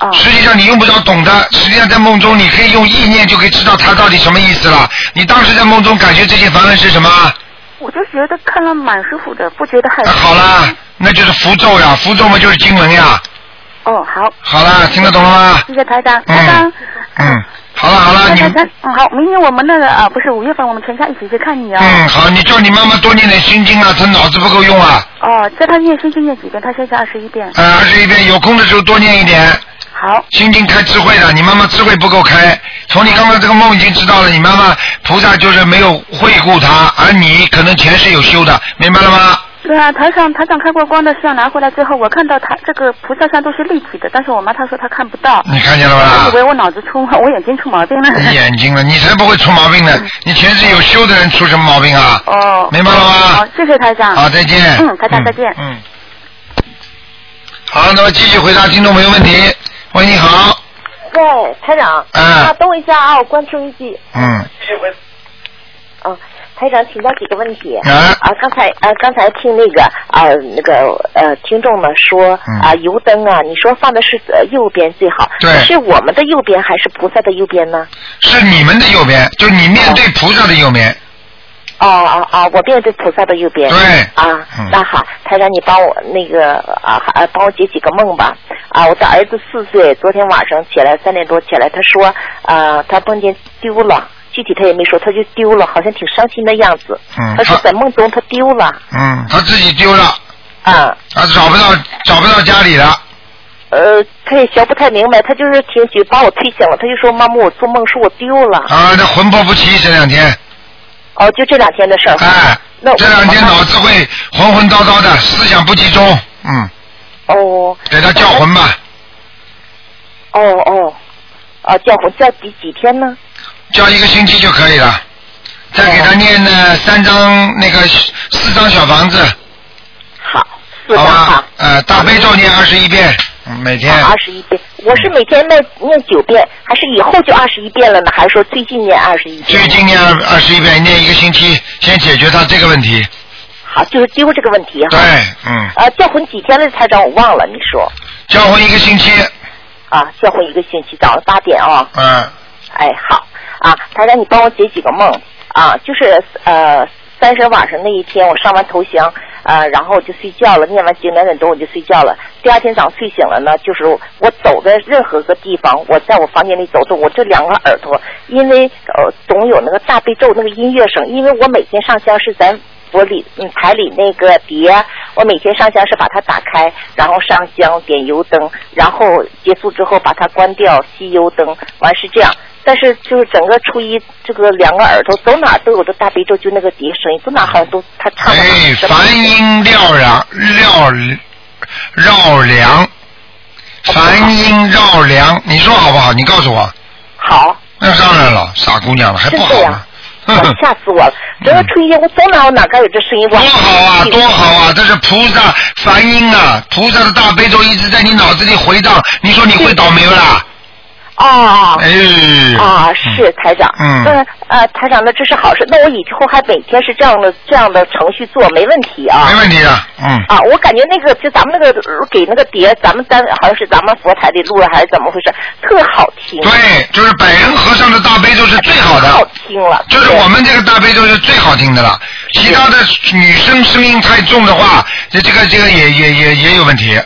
哦实际上你用不着懂的，实际上在梦中你可以用意念就可以知道它到底什么意思了。你当时在梦中感觉这些梵文是什么？我就觉得看了蛮舒服的，不觉得害啊、怕。好啦，那就是符咒呀，符咒嘛就是经文呀。哦，好。好了，听得懂了吗？谢谢台长，嗯台长。嗯，好了好了，你嗯，好，明天我们那个啊，不是五月份，我们全家一起去看你啊。嗯好，你叫你妈妈多念点心经啊，她脑子不够用啊。哦，叫她念心经念几遍？她现在二十一遍。呃，二十一遍，有空的时候多念一点。好。心经开智慧的，你妈妈智慧不够开。从你刚刚这个梦已经知道了，你妈妈菩萨就是没有惠顾她，而你可能前世有修的，明白了吗？对啊，台上台上开过光的像拿回来之后，我看到他这个菩萨像都是立体的，但是我妈她说她看不到。你看见了吧我以为我脑子出，我眼睛出毛病了。你眼睛了，你才不会出毛病呢。你前世有修的人出什么毛病啊？哦。明白了吗好，谢谢台长。好，再见。嗯，台长再见。嗯。好，那么继续回答听众朋友问题。喂，你好。喂，台长。嗯啊，等我一下啊，我关收音机。嗯。嗯，台长，请教几个问题。啊啊，刚才啊，刚才听那个啊，那个呃，听众们说嗯啊，油灯啊，你说放的是呃右边最好。对是我们的右边还是菩萨的右边呢？是你们的右边，就你面对菩萨的右边。哦哦哦哦，我面对菩萨的右边。对啊，嗯那好，他让，你帮我那个啊啊，帮我解几个梦吧。啊，我的儿子四岁，昨天晚上起来三点多起来，他说啊，他梦见丢了，具体他也没说，他就丢了，好像挺伤心的样子。嗯他说在梦中他丢了。嗯，他自己丢了，啊。他找不到找不到家里了。呃，他也学不太明白，他就是挺就把我推醒了，他就说妈妈，我做梦说我丢了。啊，那魂魄不齐这两天。哦，就这两天的事儿。哎，那这两天脑子会混混叨叨的，思想不集中。嗯，哦。给他叫魂吧，哦哦，啊，叫魂叫几几天呢？叫一个星期就可以了。再给他念呢三张那个四张小房子。好，四好张好吧。。呃，大悲咒念二十一遍，嗯每天。二十一遍，我是每天念念九遍，还是以后就二十一遍了呢？还是说最近念二十一遍？最近念二二十一遍，念一个星期，先解决他这个问题。好，就是丢这个问题哈。对，嗯，呃，叫魂几天了，台长？我忘了，你说叫魂一个星期，啊？叫魂一个星期，早上八点啊、嗯，哎，好啊，台长，你帮我解几个梦啊？就是呃，三十晚上那一天，我上完头香，呃，然后我就睡觉了，念完经两点多我就睡觉了。第二天早上睡醒了呢，就是我走的任何个地方，我在我房间里走走，我这两个耳朵，因为呃总有那个大悲咒那个音乐声，因为我每天上香是咱。佛里嗯台里那个碟，我每天上香是把它打开，然后上香点油灯，然后结束之后把它关掉熄油灯，完是这样。但是就是整个初一这个两个耳朵走哪都有的大悲咒，就那个笛声音，走哪好像都他唱的哎，梵音绕梁绕绕梁，梵音绕梁，你说好不好？你告诉我。好。那当然了，傻姑娘了，还不好吗真的呀？吓死我了！整个初一我走哪我哪该有这声音？多好啊，多好啊！这是菩萨梵音啊，菩萨的大悲咒一直在你脑子里回荡，你说你会倒霉不啦？哦。哎。啊，是台长。嗯那呃，台长，那这是好事。那我以后还每天是这样的这样的程序做，没问题啊。没问题啊，嗯。啊，我感觉那个就咱们那个呃给那个碟，咱们单好像是咱们佛台里录了还是怎么回事，特好听。对，就是百人和尚的大悲咒是最好的。好听了。就是我们这个大悲咒是最好听的了，其他的女生声音太重的话，这这个这个也也也也有问题。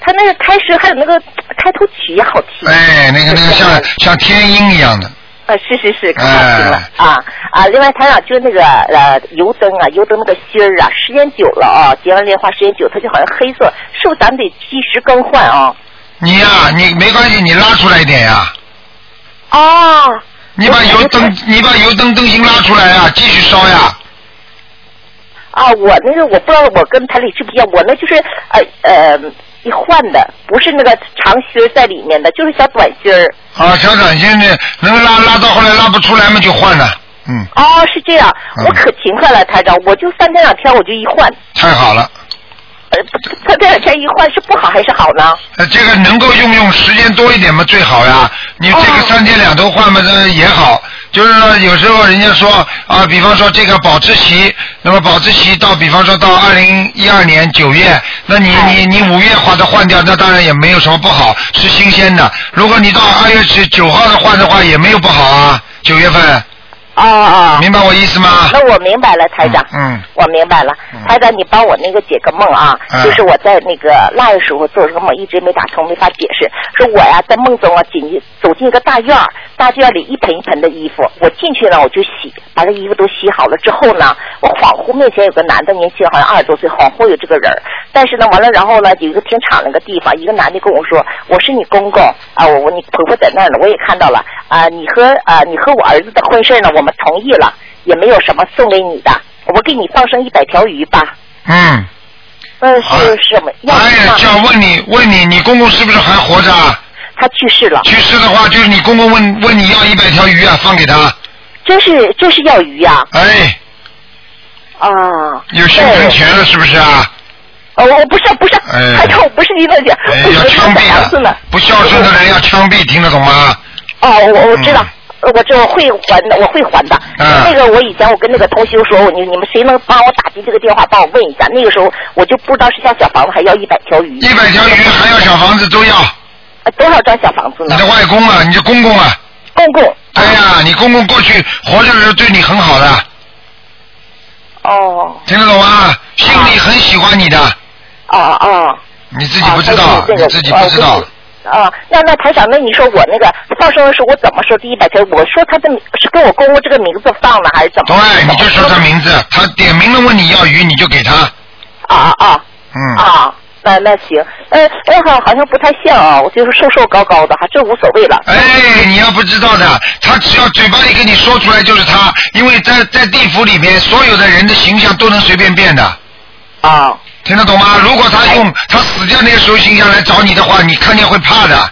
他那个开始还有那个开头曲也好听。哎，那个那个像像天音一样的，呃，是是是，可好听了、啊啊！另外，他俩就是那个呃油灯啊，油灯那个芯儿啊，时间久了啊，结完莲花时间久，它就好像黑色，是不是咱们得及时更换啊？你呀、你没关系，你拉出来一点呀、哦，你把油灯你把油灯灯芯拉出来呀、继续烧呀。啊，我那个我不知道我跟台里是不一样，我那就是呃呃一换的，不是那个长芯在里面的，就是小短芯儿。啊，小短靴呢能拉拉到后来拉不出来嘛就换了，嗯，哦，是这样，嗯。我可勤快了，台长，我就三天两天我就一换，太好了。呃，三天两天一换是不好还是好呢？呃，这个能够用用时间多一点嘛最好呀。你这个三天两头换嘛，这也好。就是说，有时候人家说啊，比方说这个保质期，那么保质期到，比方说到二零一二年九月，那你你你五月把它换掉，那当然也没有什么不好，是新鲜的。如果你到二月十九号的换的话，也没有不好啊，九月份。哦哦，明白我意思吗？那我明白了，台长。嗯。我明白了，台长，你帮我那个解个梦啊，嗯就是我在那个腊月时候做了个梦，一直没打通，没法解释。说我呀在梦中啊进去走进一个大院儿，大院里一盆一盆的衣服，我进去呢我就洗，把这衣服都洗好了之后呢，我恍惚面前有个男的，年轻好像二十多岁，恍惚有这个人儿，但是呢完了然后呢有一个停场那个地方，一个男的跟我说我是你公公啊，我我你婆婆在那儿呢，我也看到了啊，你和啊你和我儿子的婚事呢我们同意了，也没有什么送给你的。我给你放生一百条鱼吧。嗯。嗯，是是什么？要哎呀，吗这样问你问你，你公公是不是还活着啊？他去世了。去世的话，就是你公公问问你要一百条鱼啊，放给他。这是这是要鱼呀、哎，啊？有心存钱了是不是啊？哦，我不是不是，哎台长，我不是你那讲，哎，我以为是要枪毙的，不孝顺的人要枪毙，听得懂吗？哦，我我知道。嗯我这我会还的，我会还的。嗯那个我以前我跟那个同修说，你你们谁能帮我打进这个电话，帮我问一下？那个时候我就不知道是要小房子还要一百条鱼。一百条鱼还要小房子都要。呃多少张小房子呢？你的外公啊，你的公公啊。公公。对呀、你公公过去活着的时候对你很好的，哦听得懂吗？心里很喜欢你的，哦哦。你自己不知道你自己不知道。啊，那那台长，那你说我那个放生的时候，我怎么说第一百条？我说他的名是跟我公公这个名字放了，还是怎么？对，你就说他名字，他点名了问你要鱼，你就给他。啊啊嗯。啊！那那行，呃，哎，好好像不太像啊，我就是瘦瘦高高的，哈，这无所谓了。哎，你要不知道的，他只要嘴巴里跟你说出来就是他，因为在在地府里面，所有的人的形象都能随便变的。啊。听得懂吗？如果他用他死掉那个时候形象来找你的话，你看见会怕的。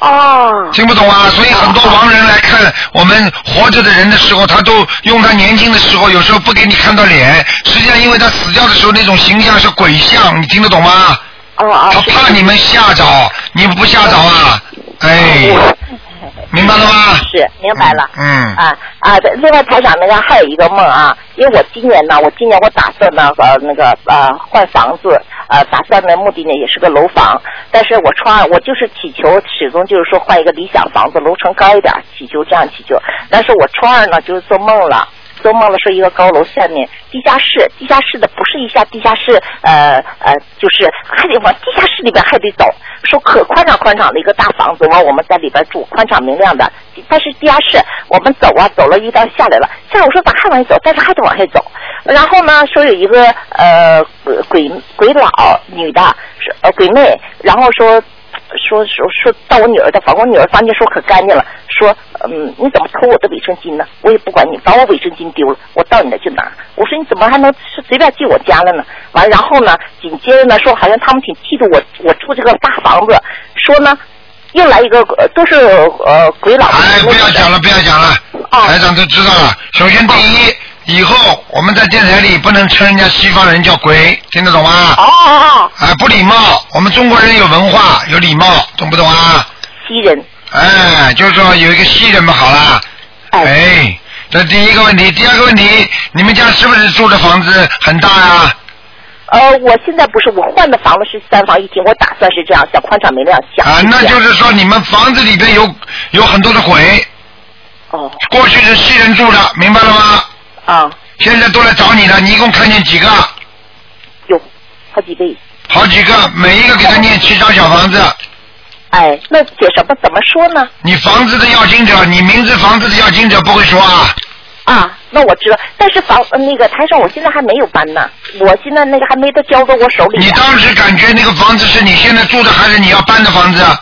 哦。听不懂啊？所以很多亡人来看我们活着的人的时候，他都用他年轻的时候，有时候不给你看到脸，实际上因为他死掉的时候那种形象是鬼像，你听得懂吗？哦哦。他怕你们吓着，你们不吓着啊？哎，明白了吗？是明白了。嗯。啊啊！另外台长那个还有一个梦啊，因为我今年呢，我今年我打算呢呃那个呃换房子，呃打算的目的呢也是个楼房，但是我窗我就是祈求始终就是说换一个理想房子，楼层高一点，祈求这样祈求，但是我初二呢就是做梦了。做梦了，说一个高楼下面地下室，地下室的不是一下地下室，呃呃，就是还得往地下室里边还得走，说可宽敞宽敞的一个大房子，完我们在里边住，宽敞明亮的。但是地下室我们走啊走了一段下来了，下来我说咋还往下走？但是还得往下走。然后呢，说有一个呃鬼鬼佬女的，是呃鬼妹，然后说。说说说到我女儿的房，我女儿房间说可干净了，说嗯你怎么偷我的卫生巾呢？我也不管你，把我卫生巾丢了，我到你那去拿。我说你怎么还能是随便进我家了呢？完然后呢，紧接着呢说好像他们挺嫉妒我，我住这个大房子，说呢又来一个呃都是呃鬼佬。哎，不要讲了，不要讲了，哦台长都知道了。首先第一，以后我们在电台里不能称人家西方人叫鬼，听得懂吗？哦哦哦。哎，不礼貌。我们中国人有文化，有礼貌，懂不懂啊？西人。哎，就是说有一个西人嘛，好啦。哎。这第一个问题，第二个问题，你们家是不是住的房子很大呀、呃，我现在不是，我换的房子是三房一厅，我打算是这样，小宽敞明亮，想啊，那就是说你们房子里边有有很多的鬼。哦。过去是西人住的，明白了吗？啊。现在都来找你了，你一共看见几个？有好几个。好几个，每一个给他念七张小房子。哎，那写什么怎么说呢？你房子的要经者，你名字房子的要经者不会说啊？啊，那我知道，但是房呃那个台上我现在还没有搬呢，我现在那个还没得交到我手里呢。你当时感觉那个房子是你现在住的，还是你要搬的房子？啊？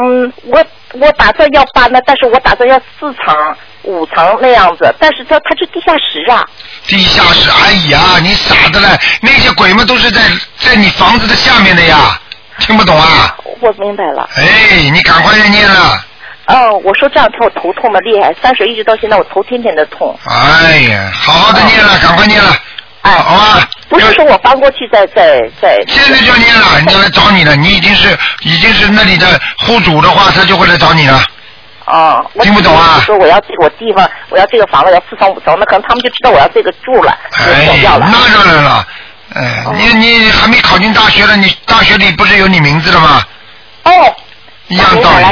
嗯，我我打算要搬的，但是我打算要四层、五层那样子，但是它它是地下室啊。地下室，哎呀，你傻的嘞！那些鬼们都是在在你房子的下面的呀，听不懂啊？我明白了。哎，你赶快念了。哦，我说这两天我头痛的厉害，三水一直到现在我头天天的痛。哎呀，好好的念了，赶快念了。哎，好啊。不是说我搬过去再再再。现在就念了，人家来找你了，你已经是已经是那里的户主的话，他就会来找你了。哦，听不懂啊？说我要这我地方，我要这个房子要四层五层，那可能他们就知道我要这个住了，就走掉了。那当然了，哎，你你还没考进大学呢，你大学里不是有你名字的吗？哦。一样道理。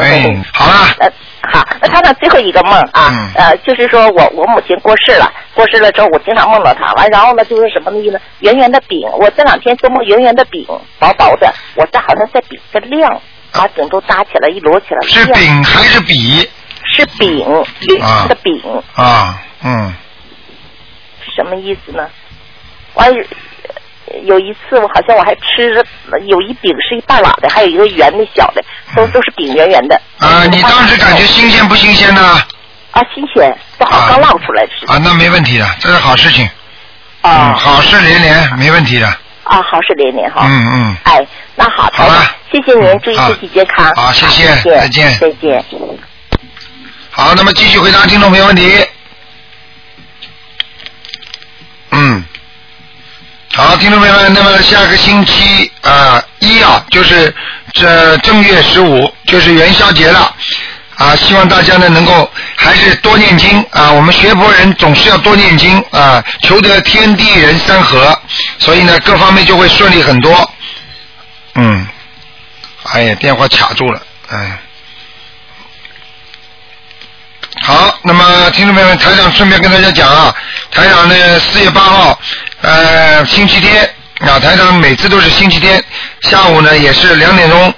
哎，好了。呃，好，那他的最后一个梦啊，呃，就是说我我母亲过世了，过世了之后我经常梦到她，完然后呢就是什么意思呢？圆圆的饼，我这两天做梦圆圆的饼，薄薄的，我这好像在饼在亮。把饼都搭起来，一摞起来。是饼还是笔？是饼，圆的饼。啊，嗯。什么意思呢？完有一次，我好像我还吃着有一饼是一半拉的，还有一个圆的小的，都都是饼圆圆的。啊，你当时感觉新鲜不新鲜呢？啊，新鲜，不好刚捞出来吃。啊，那没问题的，这是好事情。啊。好事连连，没问题的。啊，好事连连哈。嗯嗯。哎，那好，好了。谢谢您，注意身体健康。好，谢谢，再见，再见。好，那么继续回答听众朋友问题。嗯，好，听众朋友们，那么下个星期啊一啊，就是这正月十五，就是元宵节了啊，希望大家呢能够还是多念经啊，我们学佛人总是要多念经啊，求得天地人三和，所以呢各方面就会顺利很多。嗯。哎呀，电话卡住了，哎。好，那么听众朋友们，台长顺便跟大家讲啊，台长呢四月八号，呃，星期天啊，台长每次都是星期天下午呢也是两点钟，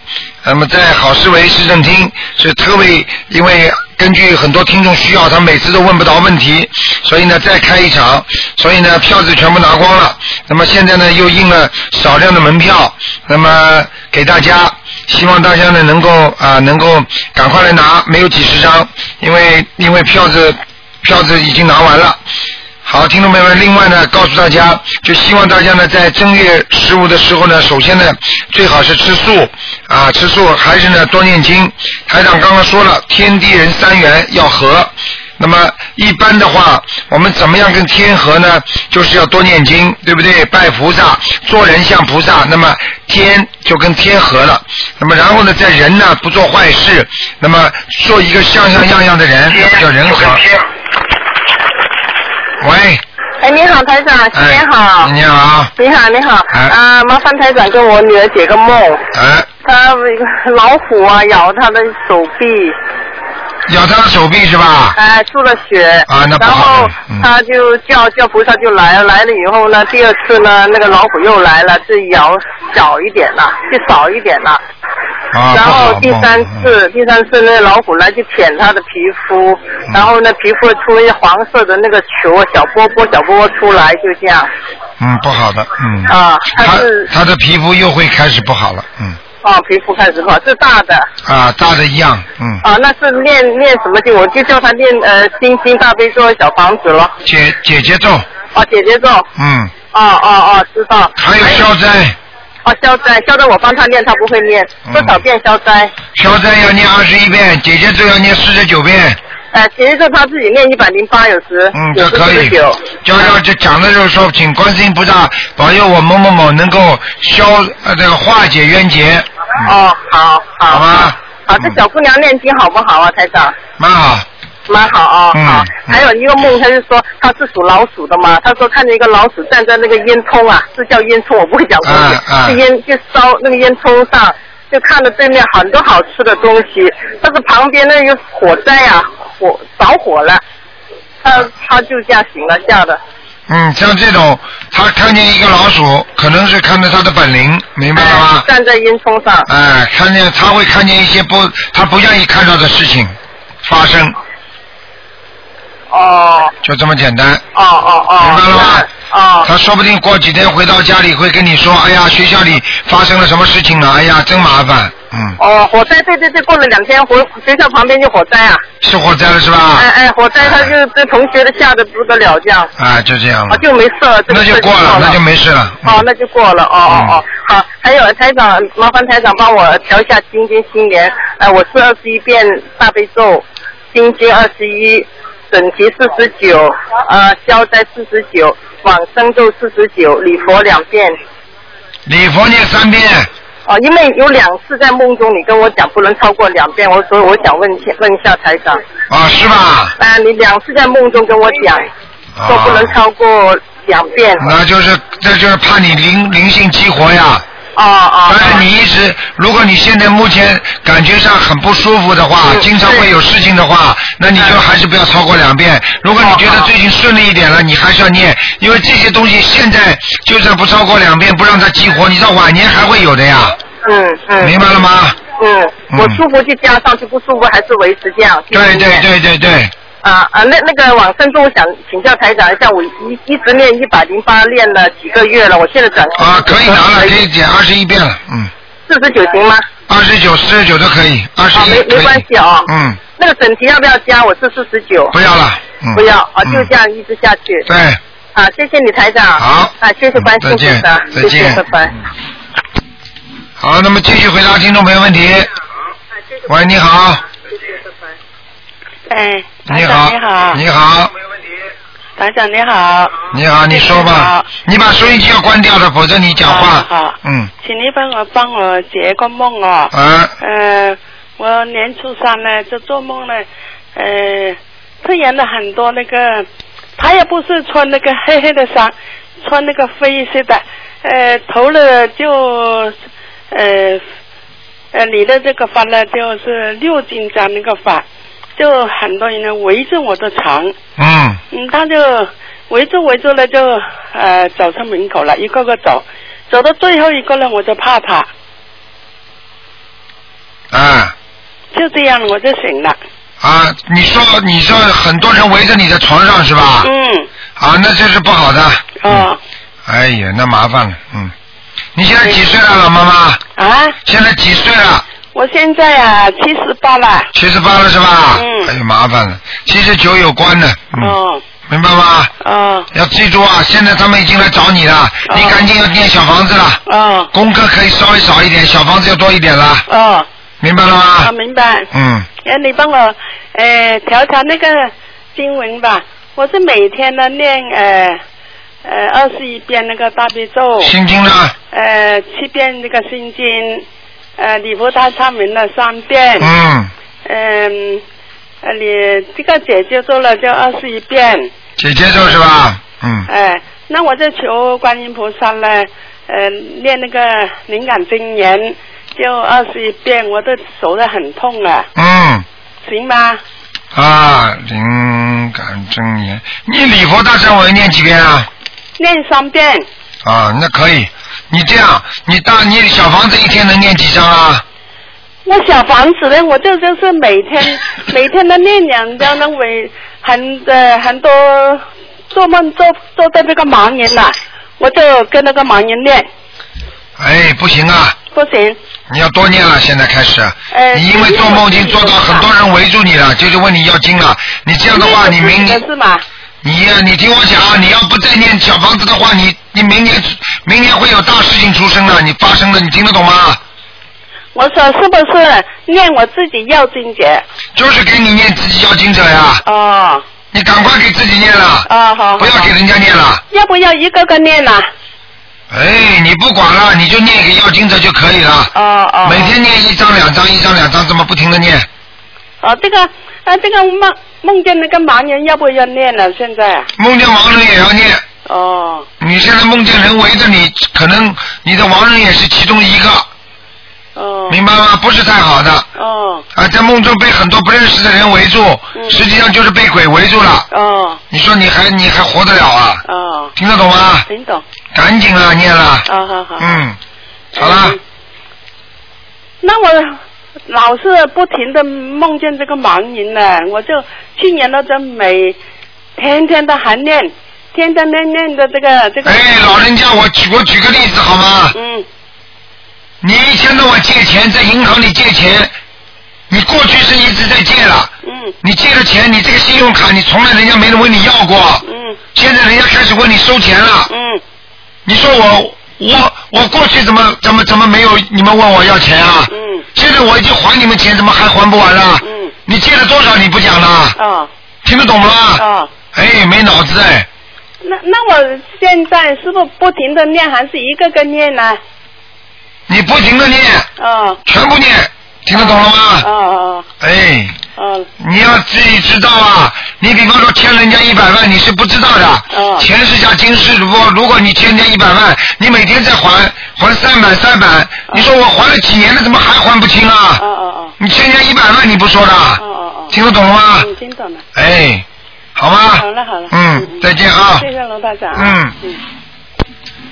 那么在好思维市政厅是特为因为根据很多听众需要，他每次都问不到问题，所以呢再开一场，所以呢票子全部拿光了，那么现在呢又印了少量的门票，那么给大家。希望大家呢能够啊能够赶快来拿，没有几十张，因为因为票子票子已经拿完了。好，听众朋友们，另外呢告诉大家，就希望大家呢在正月十五的时候呢，首先呢最好是吃素啊吃素，还是呢多念经。台长刚刚说了，天地人三元要和。那么一般的话，我们怎么样跟天和呢？就是要多念经，对不对？拜菩萨，做人像菩萨，那么天就跟天和了。那么然后呢，在人呢不做坏事，那么做一个像像样样的人，叫人和。喂。哎，你好，台长，新年好。你好。你好，你好。啊，麻烦台长跟我女儿解个梦。哎。她老虎啊，咬她的手臂。咬他的手臂是吧？哎，出了血。啊，那然后他就叫叫菩萨就来了，来了以后呢，第二次呢，那个老虎又来了，是咬小一点了，就少一点了。啊，然后第三次，第三次那老虎来就舔他的皮肤，然后呢，皮肤出一黄色的那个球，小波波小波波出来，就这样。嗯，不好的，嗯。啊，他是他的皮肤又会开始不好了，嗯。哦，皮肤开始好，是大的。啊，大的一样，嗯。啊，那是念念什么经？我就叫他念呃心经大悲咒小房子咯。姐姐姐咒。哦，姐姐咒。嗯。哦哦哦，知道。还有消灾。哦，消灾，消灾我帮他念，他不会念，多少遍消灾？消灾要念二十一遍，姐姐咒要念四十九遍。呃，姐姐咒他自己念一百零八，有时。嗯，这可以。教教就讲的就是说，请观世音菩萨保佑我某某某能够消呃这个化解冤结。哦，好好。好吗？好，这小姑娘念经好不好啊，台长？蛮好。蛮好啊，好。还有一个梦，他就说他是属老鼠的嘛，他说看见一个老鼠站在那个烟囱啊，是叫烟囱，我不会讲东西，是烟就烧那个烟囱上，就看着对面很多好吃的东西，但是旁边那个火灾啊，火着火了，他他就这样醒了，吓的。嗯，像这种，他看见一个老鼠，可能是看到他的本领，明白了吗？站在烟囱上。哎，看见他会看见一些不他不愿意看到的事情发生，哦就这么简单。哦哦哦。明白了吗那哦他说不定过几天回到家里会跟你说，哎呀，学校里发生了什么事情了，哎呀，真麻烦，嗯，哦，火灾，对对对，过了两天回学校旁边就火灾啊！是火灾了是吧？哎哎，火灾，他就这同学的吓得不得了，这样。啊，就这样啊了，就没事了，这个那就过了，那就没事了。哦，那就过了，哦哦哦，好，还有台长，麻烦台长帮我调一下心经心言，呃，我是二十一遍大悲咒，心经二十一，整齐四十九，呃，消灾四十九，往生咒四十九，礼佛两遍。礼佛念三遍，哦，因为有两次在梦中你跟我讲不能超过两遍，我所以我想问一下问一下台长。啊，是吧？啊，你两次在梦中跟我讲，说不能超过两遍。那就是这就是怕你灵灵性激活呀。哦哦。但是你一直，如果你现在目前感觉上很不舒服的话，经常会有事情的话，那你就还是不要超过两遍。如果你觉得最近顺利一点了，你还是要念，因为这些东西现在就算不超过两遍，不让它激活，你到晚年还会有的呀。嗯嗯。明白了吗？嗯，我舒服就加上去，不舒服还是维持这样。对对对对对。啊啊，那那个往生咒，我想请教台长一下，我一一直念一百零八，练了几个月了，我现在转啊，可以拿了，可以减二十一遍了，嗯，四十九行吗？二十九、四十九都可以，二十啊，一没没关系啊。嗯，那个整题要不要加？我是四十九。不要了，嗯，不要啊，就这样一直下去。对，啊，谢谢你台长。好。啊，谢谢关心谢谢，见拜拜。好，那么继续回答听众朋友问题。喂，你好，哎，台你好长你好，你好，台长你好，你好，你说吧，你把收音机要关掉了，否则你讲话，好，嗯，请你帮我帮我解个梦哦。啊。呃，我年初三呢就做梦呢，呃，出现了很多那个，他也不是穿那个黑黑的衫，穿那个灰色的，呃，头了就呃呃理的这个发呢就是六斤张那个发，就很多人呢围着我的床。嗯，嗯，他就围着围着呢，就呃走上门口了，一个个走，走到最后一个呢，我就怕他，啊就这样我就醒了。啊，你说你说很多人围着你的床上是吧？嗯。啊，那这是不好的。哦。哎呀，那麻烦了，嗯。你现在几岁了，老妈妈？啊。现在几岁了？我现在啊七十八了。七十八了是吧？嗯。哎呦，麻烦了，七十九有关的，嗯，哦。明白吗？哦。要记住啊，现在他们已经来找你了，你赶紧要念小房子了。哦。功课可以稍微少一点，小房子要多一点了，哦。明白了吗？啊，明白。嗯，哎，你帮我呃调调那个经文吧。我是每天呢念呃呃二十一遍那个大悲咒。心经呢？呃，七遍那个心经，呃，礼佛大忏文了三遍。嗯。嗯，呃，你这个姐姐做了就二十一遍。姐姐做是吧？嗯。哎、那我就求观音菩萨呢，呃，念那个灵感真言，就二十一遍，我的手都很痛啊，嗯。行吗？啊，灵感真言，你礼佛大忏文念几遍啊？念三遍，啊，那可以。你这样，你大你小房子一天能念几张啊？那小房子呢，我就就是每天 每天的念两张，那为很呃很多做梦做做的那个盲人呐、我就跟那个盲人念，哎，不行啊，不行，你要多念了，现在开始。呃你因为做梦已经做到很多人围住你了，就是问你要经了。你这样的话，你明年是吗？你呀，你听我讲啊，你要不再念小房子的话，你你明年明年会有大事情出生的，你发生了，你听得懂吗？我说是不是念我自己要经者？就是给你念自己要经者呀。哦。你赶快给自己念了。啊好。不要给人家念了。要不要一个个念呐、哎，你不管了，你就念给要经者就可以了。哦哦。每天念一张两张一张两张，这么不停的念。哦，这个啊，这个梦梦见那个盲人要不要念了？现在啊？梦见盲人也要念。哦。你现在梦见人围着你，可能你的亡人也是其中一个。哦。明白吗？不是太好的。哦。啊，在梦中被很多不认识的人围住，实际上就是被鬼围住了。哦。你说你还你还活得了啊？哦。听得懂吗？听懂。赶紧啊，念了。好好好。嗯，好了，那我老是不停的梦见这个盲人呢，我就去年的这每天天的还念，天天念念的这个这个。哎，老人家，我举我举个例子好吗？嗯。你一天到晚借钱，在银行里借钱，你过去是一直在借了。嗯。你借了钱，你这个信用卡，你从来人家没人问你要过。嗯。现在人家开始问你收钱了。嗯。你说我我我过去怎么怎么怎么没有你们问我要钱啊？嗯。现在我已经还你们钱，怎么还还不完了？嗯。你借了多少你不讲了？啊。听得懂吗？啊。哎，没脑子哎。那那我现在是不是不停的念，还是一个个念呢？你不停的念，啊。全部念，听得懂了吗？啊啊哎，啊！你要自己知道啊！你比方说欠人家一百万，你是不知道的。嗯钱是下金市，如果如果你欠人家一百万，你每天在还还三百三百，你说我还了几年了，怎么还还不清啊？你欠人家一百万，你不说的？哦哦哦。听得懂了吗？嗯，听懂了。哎，好吗？好了好了。嗯，再见啊。谢谢罗大长。嗯嗯。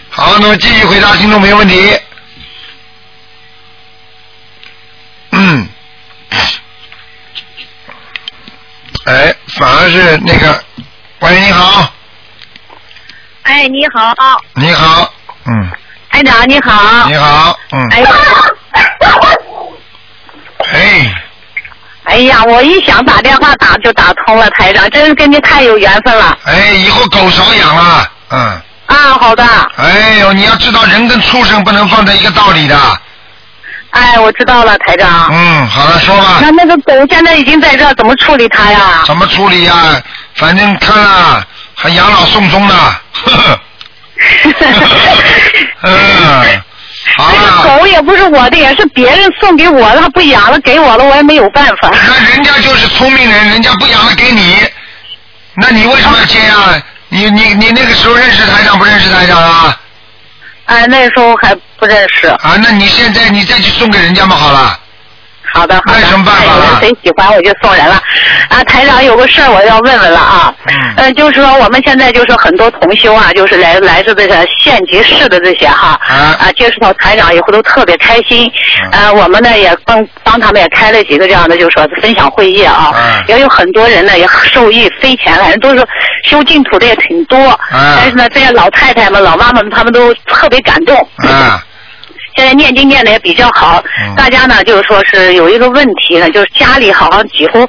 好，那么继续回答听众朋友问题。嗯，哎，反而是那个，喂，你好，哎，你好，你好，嗯，台长你好。你好，嗯，哎呀，哎，哎呀，我一想打电话打就打通了，台长，真是跟你太有缘分了。哎，以后狗少养了，嗯，啊，好的。哎呦，你要知道人跟畜生不能放在一个道理的，哎，我知道了，台长。嗯，好了，说吧，那那个狗现在已经在这儿，怎么处理它呀？怎么处理呀、反正看了还养老送终呢，呵呵，嗯，好 那了。个狗也不是我的，也是别人送给我的，他不养了，给我了，我也没有办法。那人家就是聪明人，人家不养了给你，那你为什么要接呀、你你你那个时候认识台长不认识台长啊？哎，那时候还不认识。啊，那你现在你再去送给人家嘛好了。好的，好的。那有什么办法哎有人了？谁喜欢我就送人了。啊，台长有个事儿我要问问了啊。嗯。呃，就是说我们现在就是很多同修啊，就是来来自这个县级市的这些哈。啊。啊，接触到台长以后都特别开心。嗯呃，我们呢也帮帮他们也开了几个这样的，就是说分享会议啊。嗯也有很多人呢也受益匪浅，反正都是修净土的也挺多。嗯但是呢，这些老太太们、老妈妈们，他们都特别感动。啊。现在念经念的也比较好，嗯大家呢就是说是有一个问题呢，就是家里好像几乎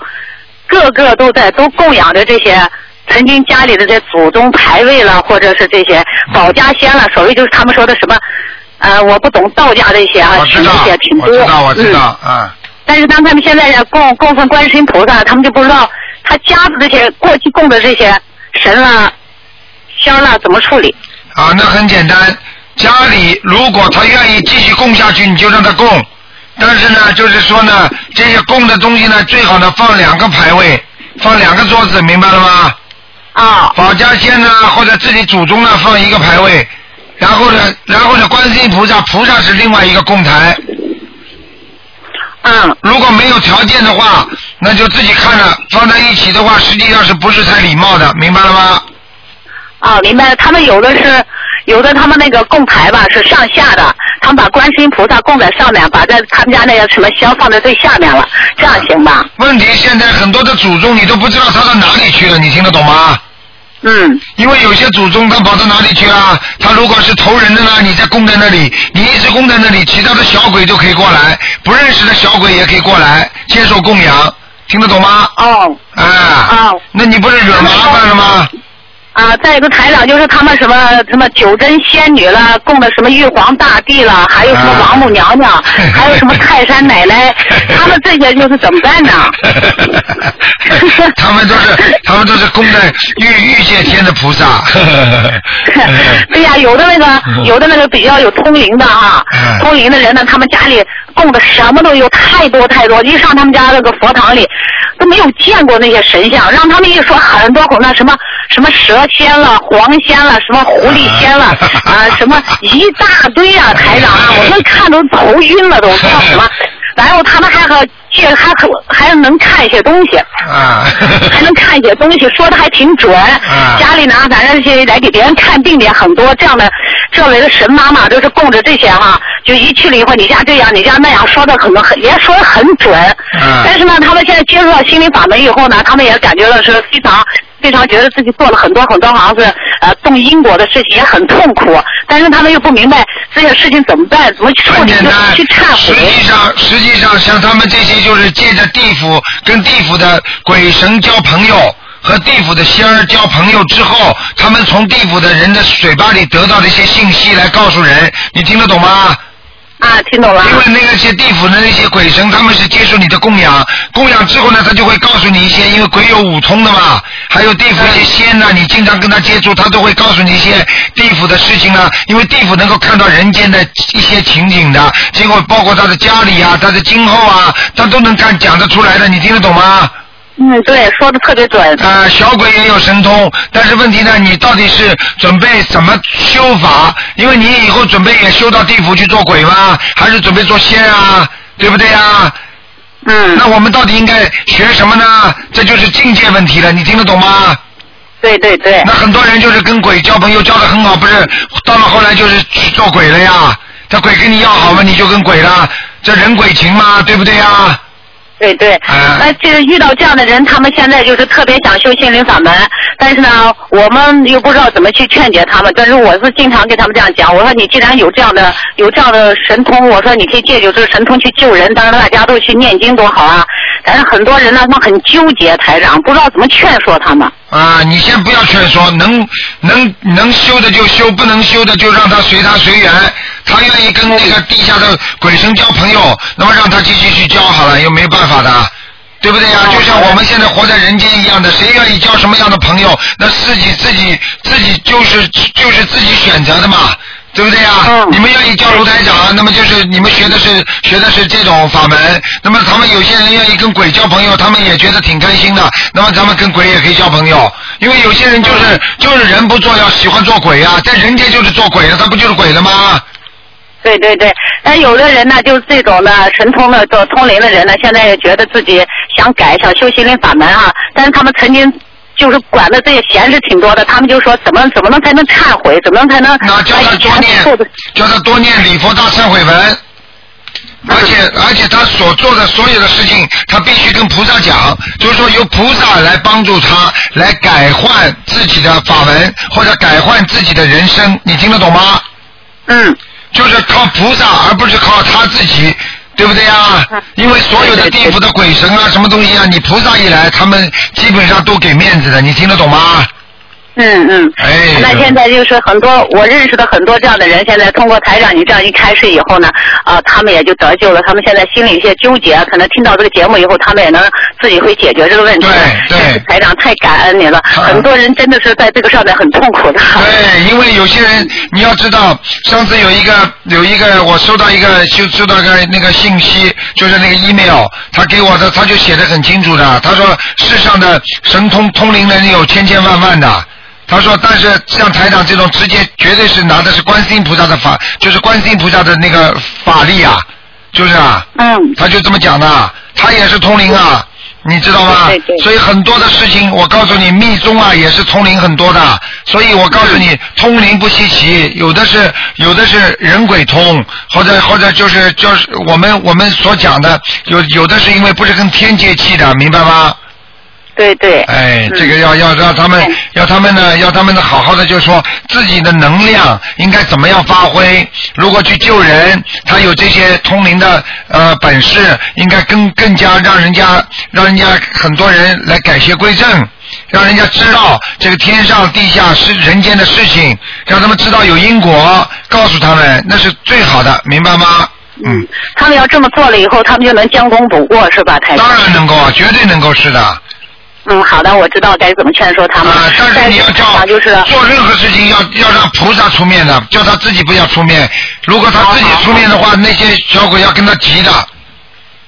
个个都在都供养着这些曾经家里的这祖宗牌位了，或者是这些保家仙了，所谓就是他们说的什么，呃，我不懂道家这些啊，我知道这些挺，多。我知道，我知嗯道，啊，但是当他们现在在供供奉观世音菩萨，他们就不知道他家的这些过去供的这些神啦、香啦怎么处理。啊，那很简单，家里如果他愿意继续供下去，你就让他供。但是呢，就是说呢，这些供的东西呢，最好呢放两个牌位，放两个桌子，明白了吗？啊。保家仙呢，或者自己祖宗呢放一个牌位，然后呢，然后呢，观世音菩萨，菩萨是另外一个供台。嗯。如果没有条件的话，那就自己看了，放在一起的话，实际上是不是太礼貌的，明白了吗？啊，明白了。他们有的是，有的他们那个供牌吧是上下的，他们把观世音菩萨供在上面，把在他们家那个什么香放在最下面了，这样行吧？问题现在很多的祖宗你都不知道他到哪里去了，你听得懂吗？嗯。因为有些祖宗他跑到哪里去啊？他如果是投人的呢，你再供在那里，你一直供在那里，其他的小鬼就可以过来，不认识的小鬼也可以过来接受供养，听得懂吗？哦。啊。哦。那你不是惹麻烦了吗？啊，再一个台长就是他们什么什么九真仙女了，供的什么玉皇大帝了，还有什么王母娘娘，还有什么泰山奶奶，他们这些就是怎么办呢？他们都是他们都是供的玉玉界天的菩萨。对呀、有的那个有的那个比较有通灵的哈，通灵的人呢，他们家里供的什么都有，太多太多。一上他们家那个佛堂里，都没有见过那些神像，让他们一说很多那什么什么蛇仙了、黄仙了、什么狐狸仙了 啊，什么一大堆啊，台长啊，我们看都头晕了，都说什么。然后他们还和这还可还能看一些东西，啊，还能看一些东西，说的还挺准。啊家里呢，反正是来给别人看病的也很多，这样的这类的神妈妈都是供着这些哈，就一去了以后，你家这样，你家那样，说的可能很也说的很准。啊但是呢，他们现在接触到心灵法门以后呢，他们也感觉到是非常非常觉得自己做了很多很多好像是呃动因果的事情，也很痛苦。但是他们又不明白这些事情怎么办，怎么去处理，去忏实。际上，实际上像他们这些就是借着地府跟地府的鬼神交朋友。和地府的仙儿交朋友之后，他们从地府的人的嘴巴里得到的一些信息来告诉人，你听得懂吗？啊，听懂了。因为那个些地府的那些鬼神，他们是接受你的供养，供养之后呢，他就会告诉你一些，因为鬼有五通的嘛，还有地府一些仙呐、你经常跟他接触，他都会告诉你一些地府的事情啊，因为地府能够看到人间的一些情景的，结果包括他的家里啊，他的今后啊，他都能看讲得出来的，你听得懂吗？嗯，对，说的特别准。啊、小鬼也有神通，但是问题呢，你到底是准备怎么修法？因为你以后准备也修到地府去做鬼吗？还是准备做仙啊？对不对啊？嗯。那我们到底应该学什么呢？这就是境界问题了，你听得懂吗？对对对。那很多人就是跟鬼交朋友交的很好，不是到了后来就是去做鬼了呀？这鬼跟你要好嘛，你就跟鬼了，这人鬼情嘛，对不对呀？对对，啊那这个遇到这样的人，他们现在就是特别想修心灵法门，但是呢，我们又不知道怎么去劝解他们。但是我是经常跟他们这样讲，我说你既然有这样的有这样的神通，我说你可以借助这个神通去救人，当然大家都去念经多好啊。但是很多人呢，他们很纠结，台长不知道怎么劝说他们。啊，你先不要劝说，能能能修的就修，不能修的就让他随他随缘。他愿意跟那个地下的鬼神交朋友，那么让他继续去交好了，又没办法的，对不对呀、就像我们现在活在人间一样的，谁愿意交什么样的朋友，那自己自己自己就是就是自己选择的嘛。对不对呀、你们愿意交卢台长，那么就是你们学的是学的是这种法门。那么他们有些人愿意跟鬼交朋友，他们也觉得挺开心的。那么咱们跟鬼也可以交朋友，因为有些人就是就是人不做，要喜欢做鬼啊，在人间就是做鬼了，他不就是鬼了吗？对对对，但有的人呢，就是这种的神通的、做通灵的人呢，现在也觉得自己想改、想修心灵法门啊，但是他们曾经就是管的这些闲事挺多的，他们就说怎么怎么能才能忏悔，怎么能才能那叫他多念，叫他多念礼佛大忏悔文。而且而且他所做的所有的事情，他必须跟菩萨讲，就是说由菩萨来帮助他，来改换自己的法门，或者改换自己的人生，你听得懂吗？嗯。就是靠菩萨，而不是靠他自己，对不对呀？因为所有的地府的鬼神啊，什么东西啊，你菩萨一来，他们基本上都给面子的，你听得懂吗？嗯嗯，哎，那现在就是很多我认识的很多这样的人，现在通过台长你这样一开示以后呢，啊、他们也就得救了。他们现在心里一些纠结，可能听到这个节目以后，他们也能自己会解决这个问题。对对，台长太感恩你了，很多人真的是在这个上面很痛苦的。对，因为有些人你要知道，上次有一个有一个我收到一个就收到个那个信息，就是那个 email，他给我的他就写的很清楚的，他说世上的神通通灵人有千千万万的。他说：“但是像台长这种直接绝对是拿的是观世音菩萨的法，就是观世音菩萨的那个法力啊，就是啊。嗯。他就这么讲的，他也是通灵啊，你知道吗？对对所以很多的事情，我告诉你，密宗啊也是通灵很多的。所以我告诉你，通灵不稀奇，有的是有的是人鬼通，或者或者就是就是我们我们所讲的，有有的是因为不是跟天接气的，明白吗？对对。哎，这个要要让他们要他们呢，要他们呢好好的，就是说自己的能量应该怎么样发挥。如果去救人，他有这些通灵的呃本事，应该更更加让人家让人家很多人来改邪归正。让人家知道这个天上地下是人间的事情，让他们知道有因果，告诉他们那是最好的，明白吗？嗯，他们要这么做了以后，他们就能将功补过，是吧，台长？当然能够啊，绝对能够是的。嗯，好的，我知道该怎么劝说他们。啊，但是你要叫就是做任何事情要要让菩萨出面的，叫他自己不要出面。如果他自己出面的话，那些小鬼要跟他急的。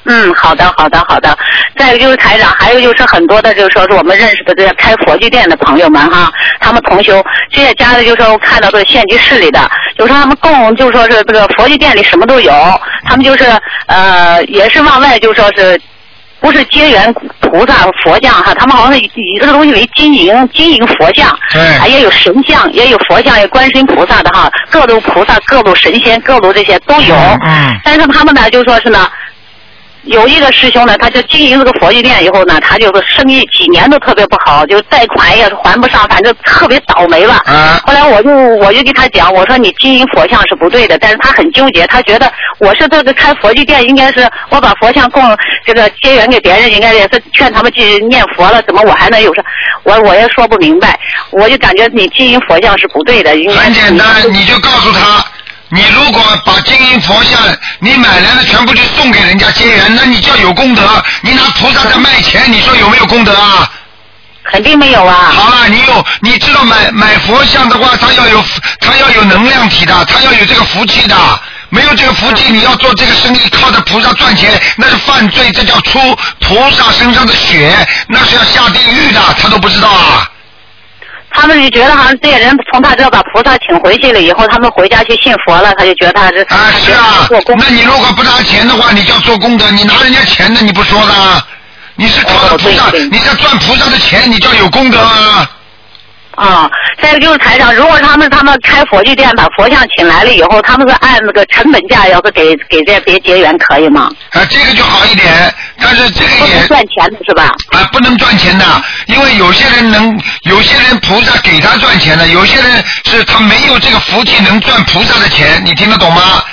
嗯，好的，好的，好的。再一个就是台长，还有就是很多的，就是说是我们认识的这些开佛具店的朋友们哈，他们同修这些家的，就是说我看到的县级市里的，有时候他们供就是说是这个佛具店里什么都有，他们就是呃也是往外就说是。不是结缘菩萨佛像哈，他们好像是以这个东西为经营经营佛像，啊也有神像，也有佛像，有观世音菩萨的哈，各路菩萨、各路神仙、各路这些都有。嗯。但是他们呢，就说是呢，有一个师兄呢，他就经营这个佛具店以后呢，他就是生意几年都特别不好，就贷款也是还不上，反正特别倒霉了。啊。后来我就我就跟他讲，我说你经营佛像是不对的，但是他很纠结，他觉得我是这个开佛具店，应该是我把佛像供这个结缘给别人，应该也是劝他们去念佛了，怎么我还能有什？我我也说不明白，我就感觉你经营佛像是不对的，应该很简单，你就告诉他，你如果把金银佛像你买来的全部就送给人家结缘，那你叫有功德。你拿菩萨在卖钱，你说有没有功德啊？肯定没有啊。好了，你有你知道买买佛像的话，它要有它要有能量体的，它要有这个福气的。没有这个福气，你要做这个生意，靠着菩萨赚钱，那是犯罪，这叫出菩萨身上的血，那是要下地狱的，他都不知道啊。他们就觉得好像这些人从他这把菩萨请回去了以后，他们回家去信佛了，他就觉得他是啊是啊，那你如果不拿钱的话，你就要做功德，你拿人家钱的你不说的，你是靠着菩萨，你在赚菩萨的钱，你叫有功德啊。啊，再一个就是台长，如果他们他们开佛具店把佛像请来了以后，他们是按那个成本价，要是给给这别结缘可以吗？啊，这个就好一点，但是这个也不赚钱的是吧？啊，不能赚钱的，因为有些人能，有些人菩萨给他赚钱的，有些人是他没有这个福气能赚菩萨的钱，你听得懂吗？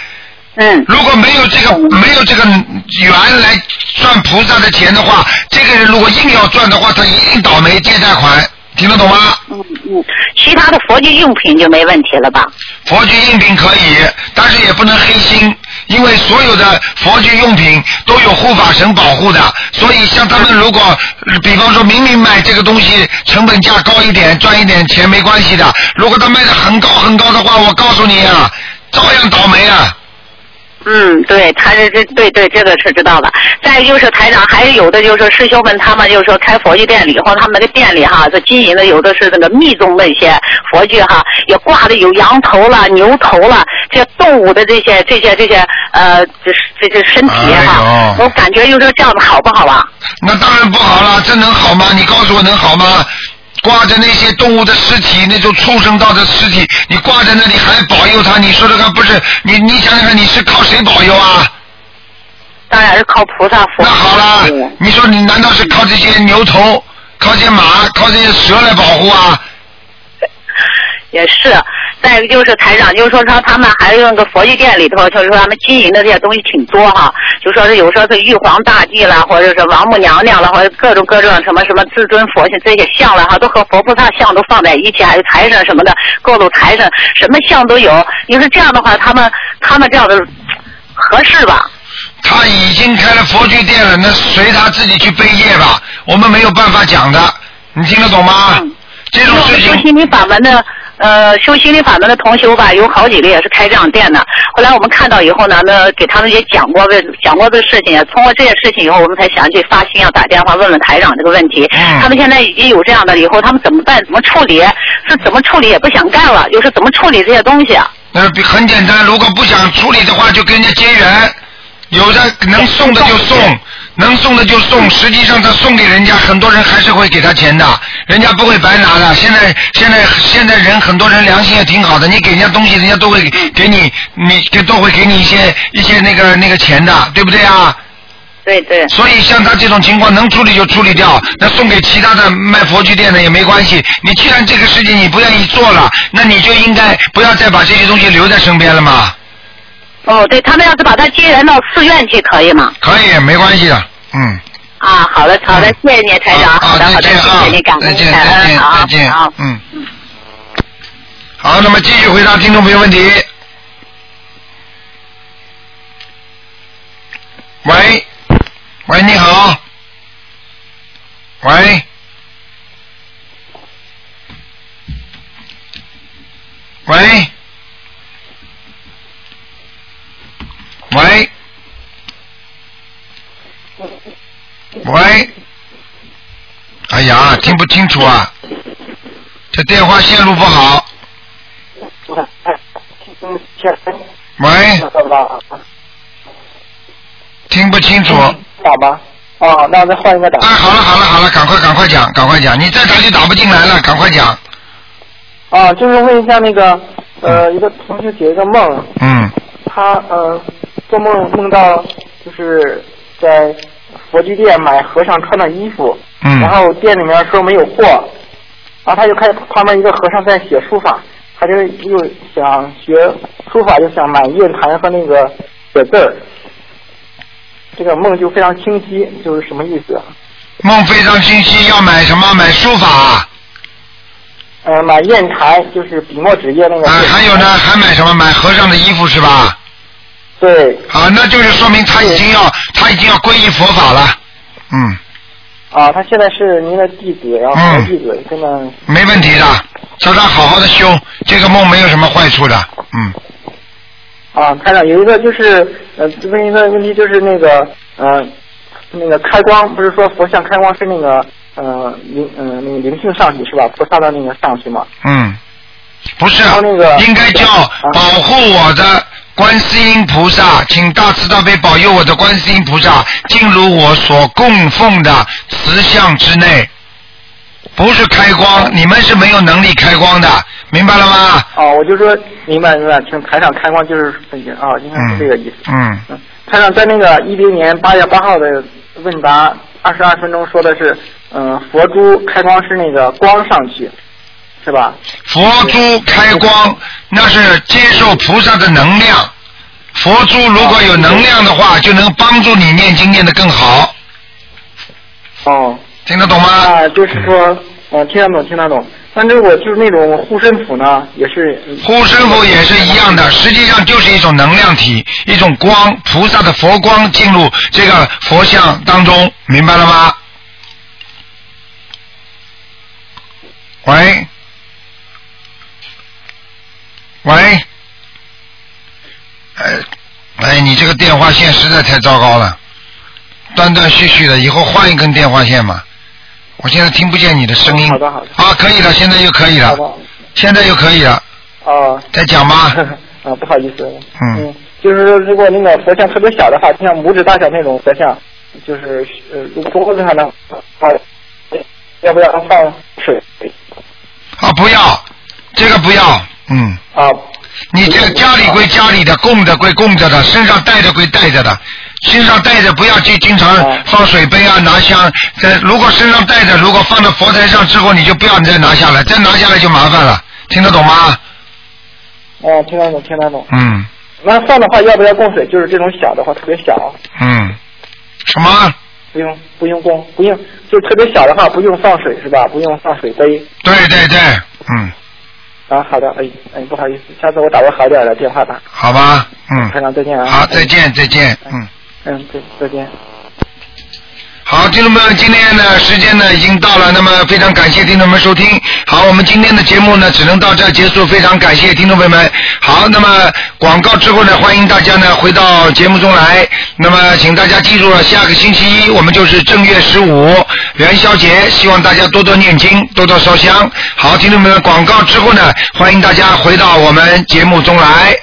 嗯。如果没有这个没有这个缘来赚菩萨的钱的话，这个人如果硬要赚的话，他一定倒霉借贷款。听得懂吗？嗯其他的佛具用品就没问题了吧？佛具用品可以，但是也不能黑心，因为所有的佛具用品都有护法神保护的，所以像他们如果，比方说明明买这个东西成本价高一点，赚一点钱没关系的，如果他卖的很高很高的话，我告诉你啊，照样倒霉啊。嗯，对，他这这对对这个是知道的。再就是台长，还有的就是师兄们，他们就是说开佛具店里以后，他们那个店里哈，这经营的有的是那个密宗的一些佛具哈，也挂的有羊头了、牛头了，这动物的这些这些这些呃，这这这身体哈，我感觉就是这样子好不好啊？那当然不好了，这能好吗？你告诉我能好吗？挂着那些动物的尸体，那种畜生道的尸体，你挂在那里还保佑他？你说这个不是你？你想想看，你是靠谁保佑啊？当然是靠菩萨佛。那好了，你说你难道是靠这些牛头、靠这些马、靠这些蛇来保护啊？也是，再一个就是台长，就是说说他们还有那个佛具店里头，就是说他们经营的这些东西挺多哈，就说是有时候是玉皇大帝啦，或者是王母娘娘啦，或者各种各种什么什么至尊佛像这些像了哈，都和佛菩萨像都放在一起，还有财神什么的，各种财神什么像都有。你说这样的话，他们他们这样的合适吧？他已经开了佛具店了，那随他自己去背业吧，我们没有办法讲的，你听得懂吗？这种事情。修心灵法门的，呃，修心灵法门的同修吧，有好几个也是开这样店的。后来我们看到以后呢，那给他们也讲过问，讲过这个事情。通过这些事情以后，我们才想起发心要打电话问问台长这个问题。他们现在已经有这样的，以后他们怎么办？怎么处理？是怎么处理也不想干了，又是怎么处理这些东西啊？那很简单，如果不想处理的话，就跟人家结缘。有的能送的就送，能送的就送。实际上他送给人家，很多人还是会给他钱的，人家不会白拿的。现在现在现在人很多人良心也挺好的，你给人家东西，人家都会给你，你给都会给你一些一些那个那个钱的，对不对啊？对对。所以像他这种情况，能处理就处理掉，那送给其他的卖佛具店的也没关系。你既然这个事情你不愿意做了，那你就应该不要再把这些东西留在身边了嘛。哦，对他们要是把他接人到寺院去，可以吗？可以，没关系的，嗯。啊，好的，好的，谢谢你，台长，好的，好的，谢谢你，感恩，再见，再见，好，嗯。好，那么继续回答听众朋友问题。喂，喂，你好。喂。喂。喂，喂，哎呀，听不清楚啊，这电话线路不好。喂，听不清楚。打吧。哦，那再换一个打。哎，好了好了好了，赶快赶快讲，赶快讲，你再打就打不进来了，赶快讲。啊，就是问一下那个呃，一个同学解一个梦。嗯。他呃。做梦梦到就是在佛具店买和尚穿的衣服，嗯然后店里面说没有货，然后他就看旁边一个和尚在写书法，他就又想学书法，就想买砚台和那个写字儿。这个梦就非常清晰，就是什么意思？梦非常清晰，要买什么？买书法。呃，买砚台就是笔墨纸砚那个。啊，还有呢，还买什么？买和尚的衣服是吧？对。啊，那就是说明他已经要他已经要皈依佛法了。嗯，啊，他现在是您的弟子，然后弟子，根本没问题的，叫他好好的修，这个梦没有什么坏处的。嗯，啊，台长有一个就是呃，问一个问题，就是那个呃，那个开光，不是说佛像开光是那个呃灵呃那个灵性上去是吧？菩萨的那个上去嘛？嗯，不是，那个应该叫保护我的观世音菩萨，请大慈大悲保佑我的观世音菩萨进入我所供奉的慈像之内。不是开光，你们是没有能力开光的，明白了吗？哦，我就说明白明白，请台长开光就是啊，应该是这个意思。嗯，台长在那个一零年八月八号的问答二十二分钟说的是，嗯、佛珠开光是那个光上去，是吧？佛珠开光，那是接受菩萨的能量。佛珠如果有能量的话，就能帮助你念经念得更好。哦。听得懂吗？啊，就是说，嗯、听得懂，听得懂。但是我就是那种护身符呢，也是。护身符也是一样的，实际上就是一种能量体，一种光，菩萨的佛光进入这个佛像当中，明白了吗？喂，喂，哎，哎，你这个电话线实在太糟糕了，断断续续的，以后换一根电话线嘛。我现在听不见你的声音。好的好的。啊，可以了，现在又可以了，现在又可以了。哦。再讲吗。啊，不好意思。嗯。就是说，如果那个佛像特别小的话，就像拇指大小那种佛像，就是呃，如果桌子上的话，要不要放水？啊，不要，这个不要，嗯。啊。你这个家里归家里的，供着归供着的，身上带着归带着的，身上带着不要去经常放水杯啊，拿香。这如果身上带着，如果放到佛台上之后，你就不要再拿下来，再拿下来就麻烦了，听得懂吗？哦，听得懂，听得懂。嗯那放的话要不要供水？就是这种小的话，特别小，嗯，什么？不用不用供，不用，就特别小的话不用放水是吧？不用放水杯。对对对，嗯，啊，好的，哎哎，不好意思，下次我打个好点的电话吧。好吧，嗯，台长再见啊。好，再见再见，嗯。嗯，对，再见。好，听众们，今天呢时间呢已经到了，那么非常感谢听众们收听。好，我们今天的节目呢只能到这儿结束，非常感谢听众朋友们。好，那么广告之后呢，欢迎大家呢回到节目中来。那么请大家记住了，下个星期一我们就是正月十五元宵节，希望大家多多念经，多多烧香。好，听众们，广告之后呢，欢迎大家回到我们节目中来。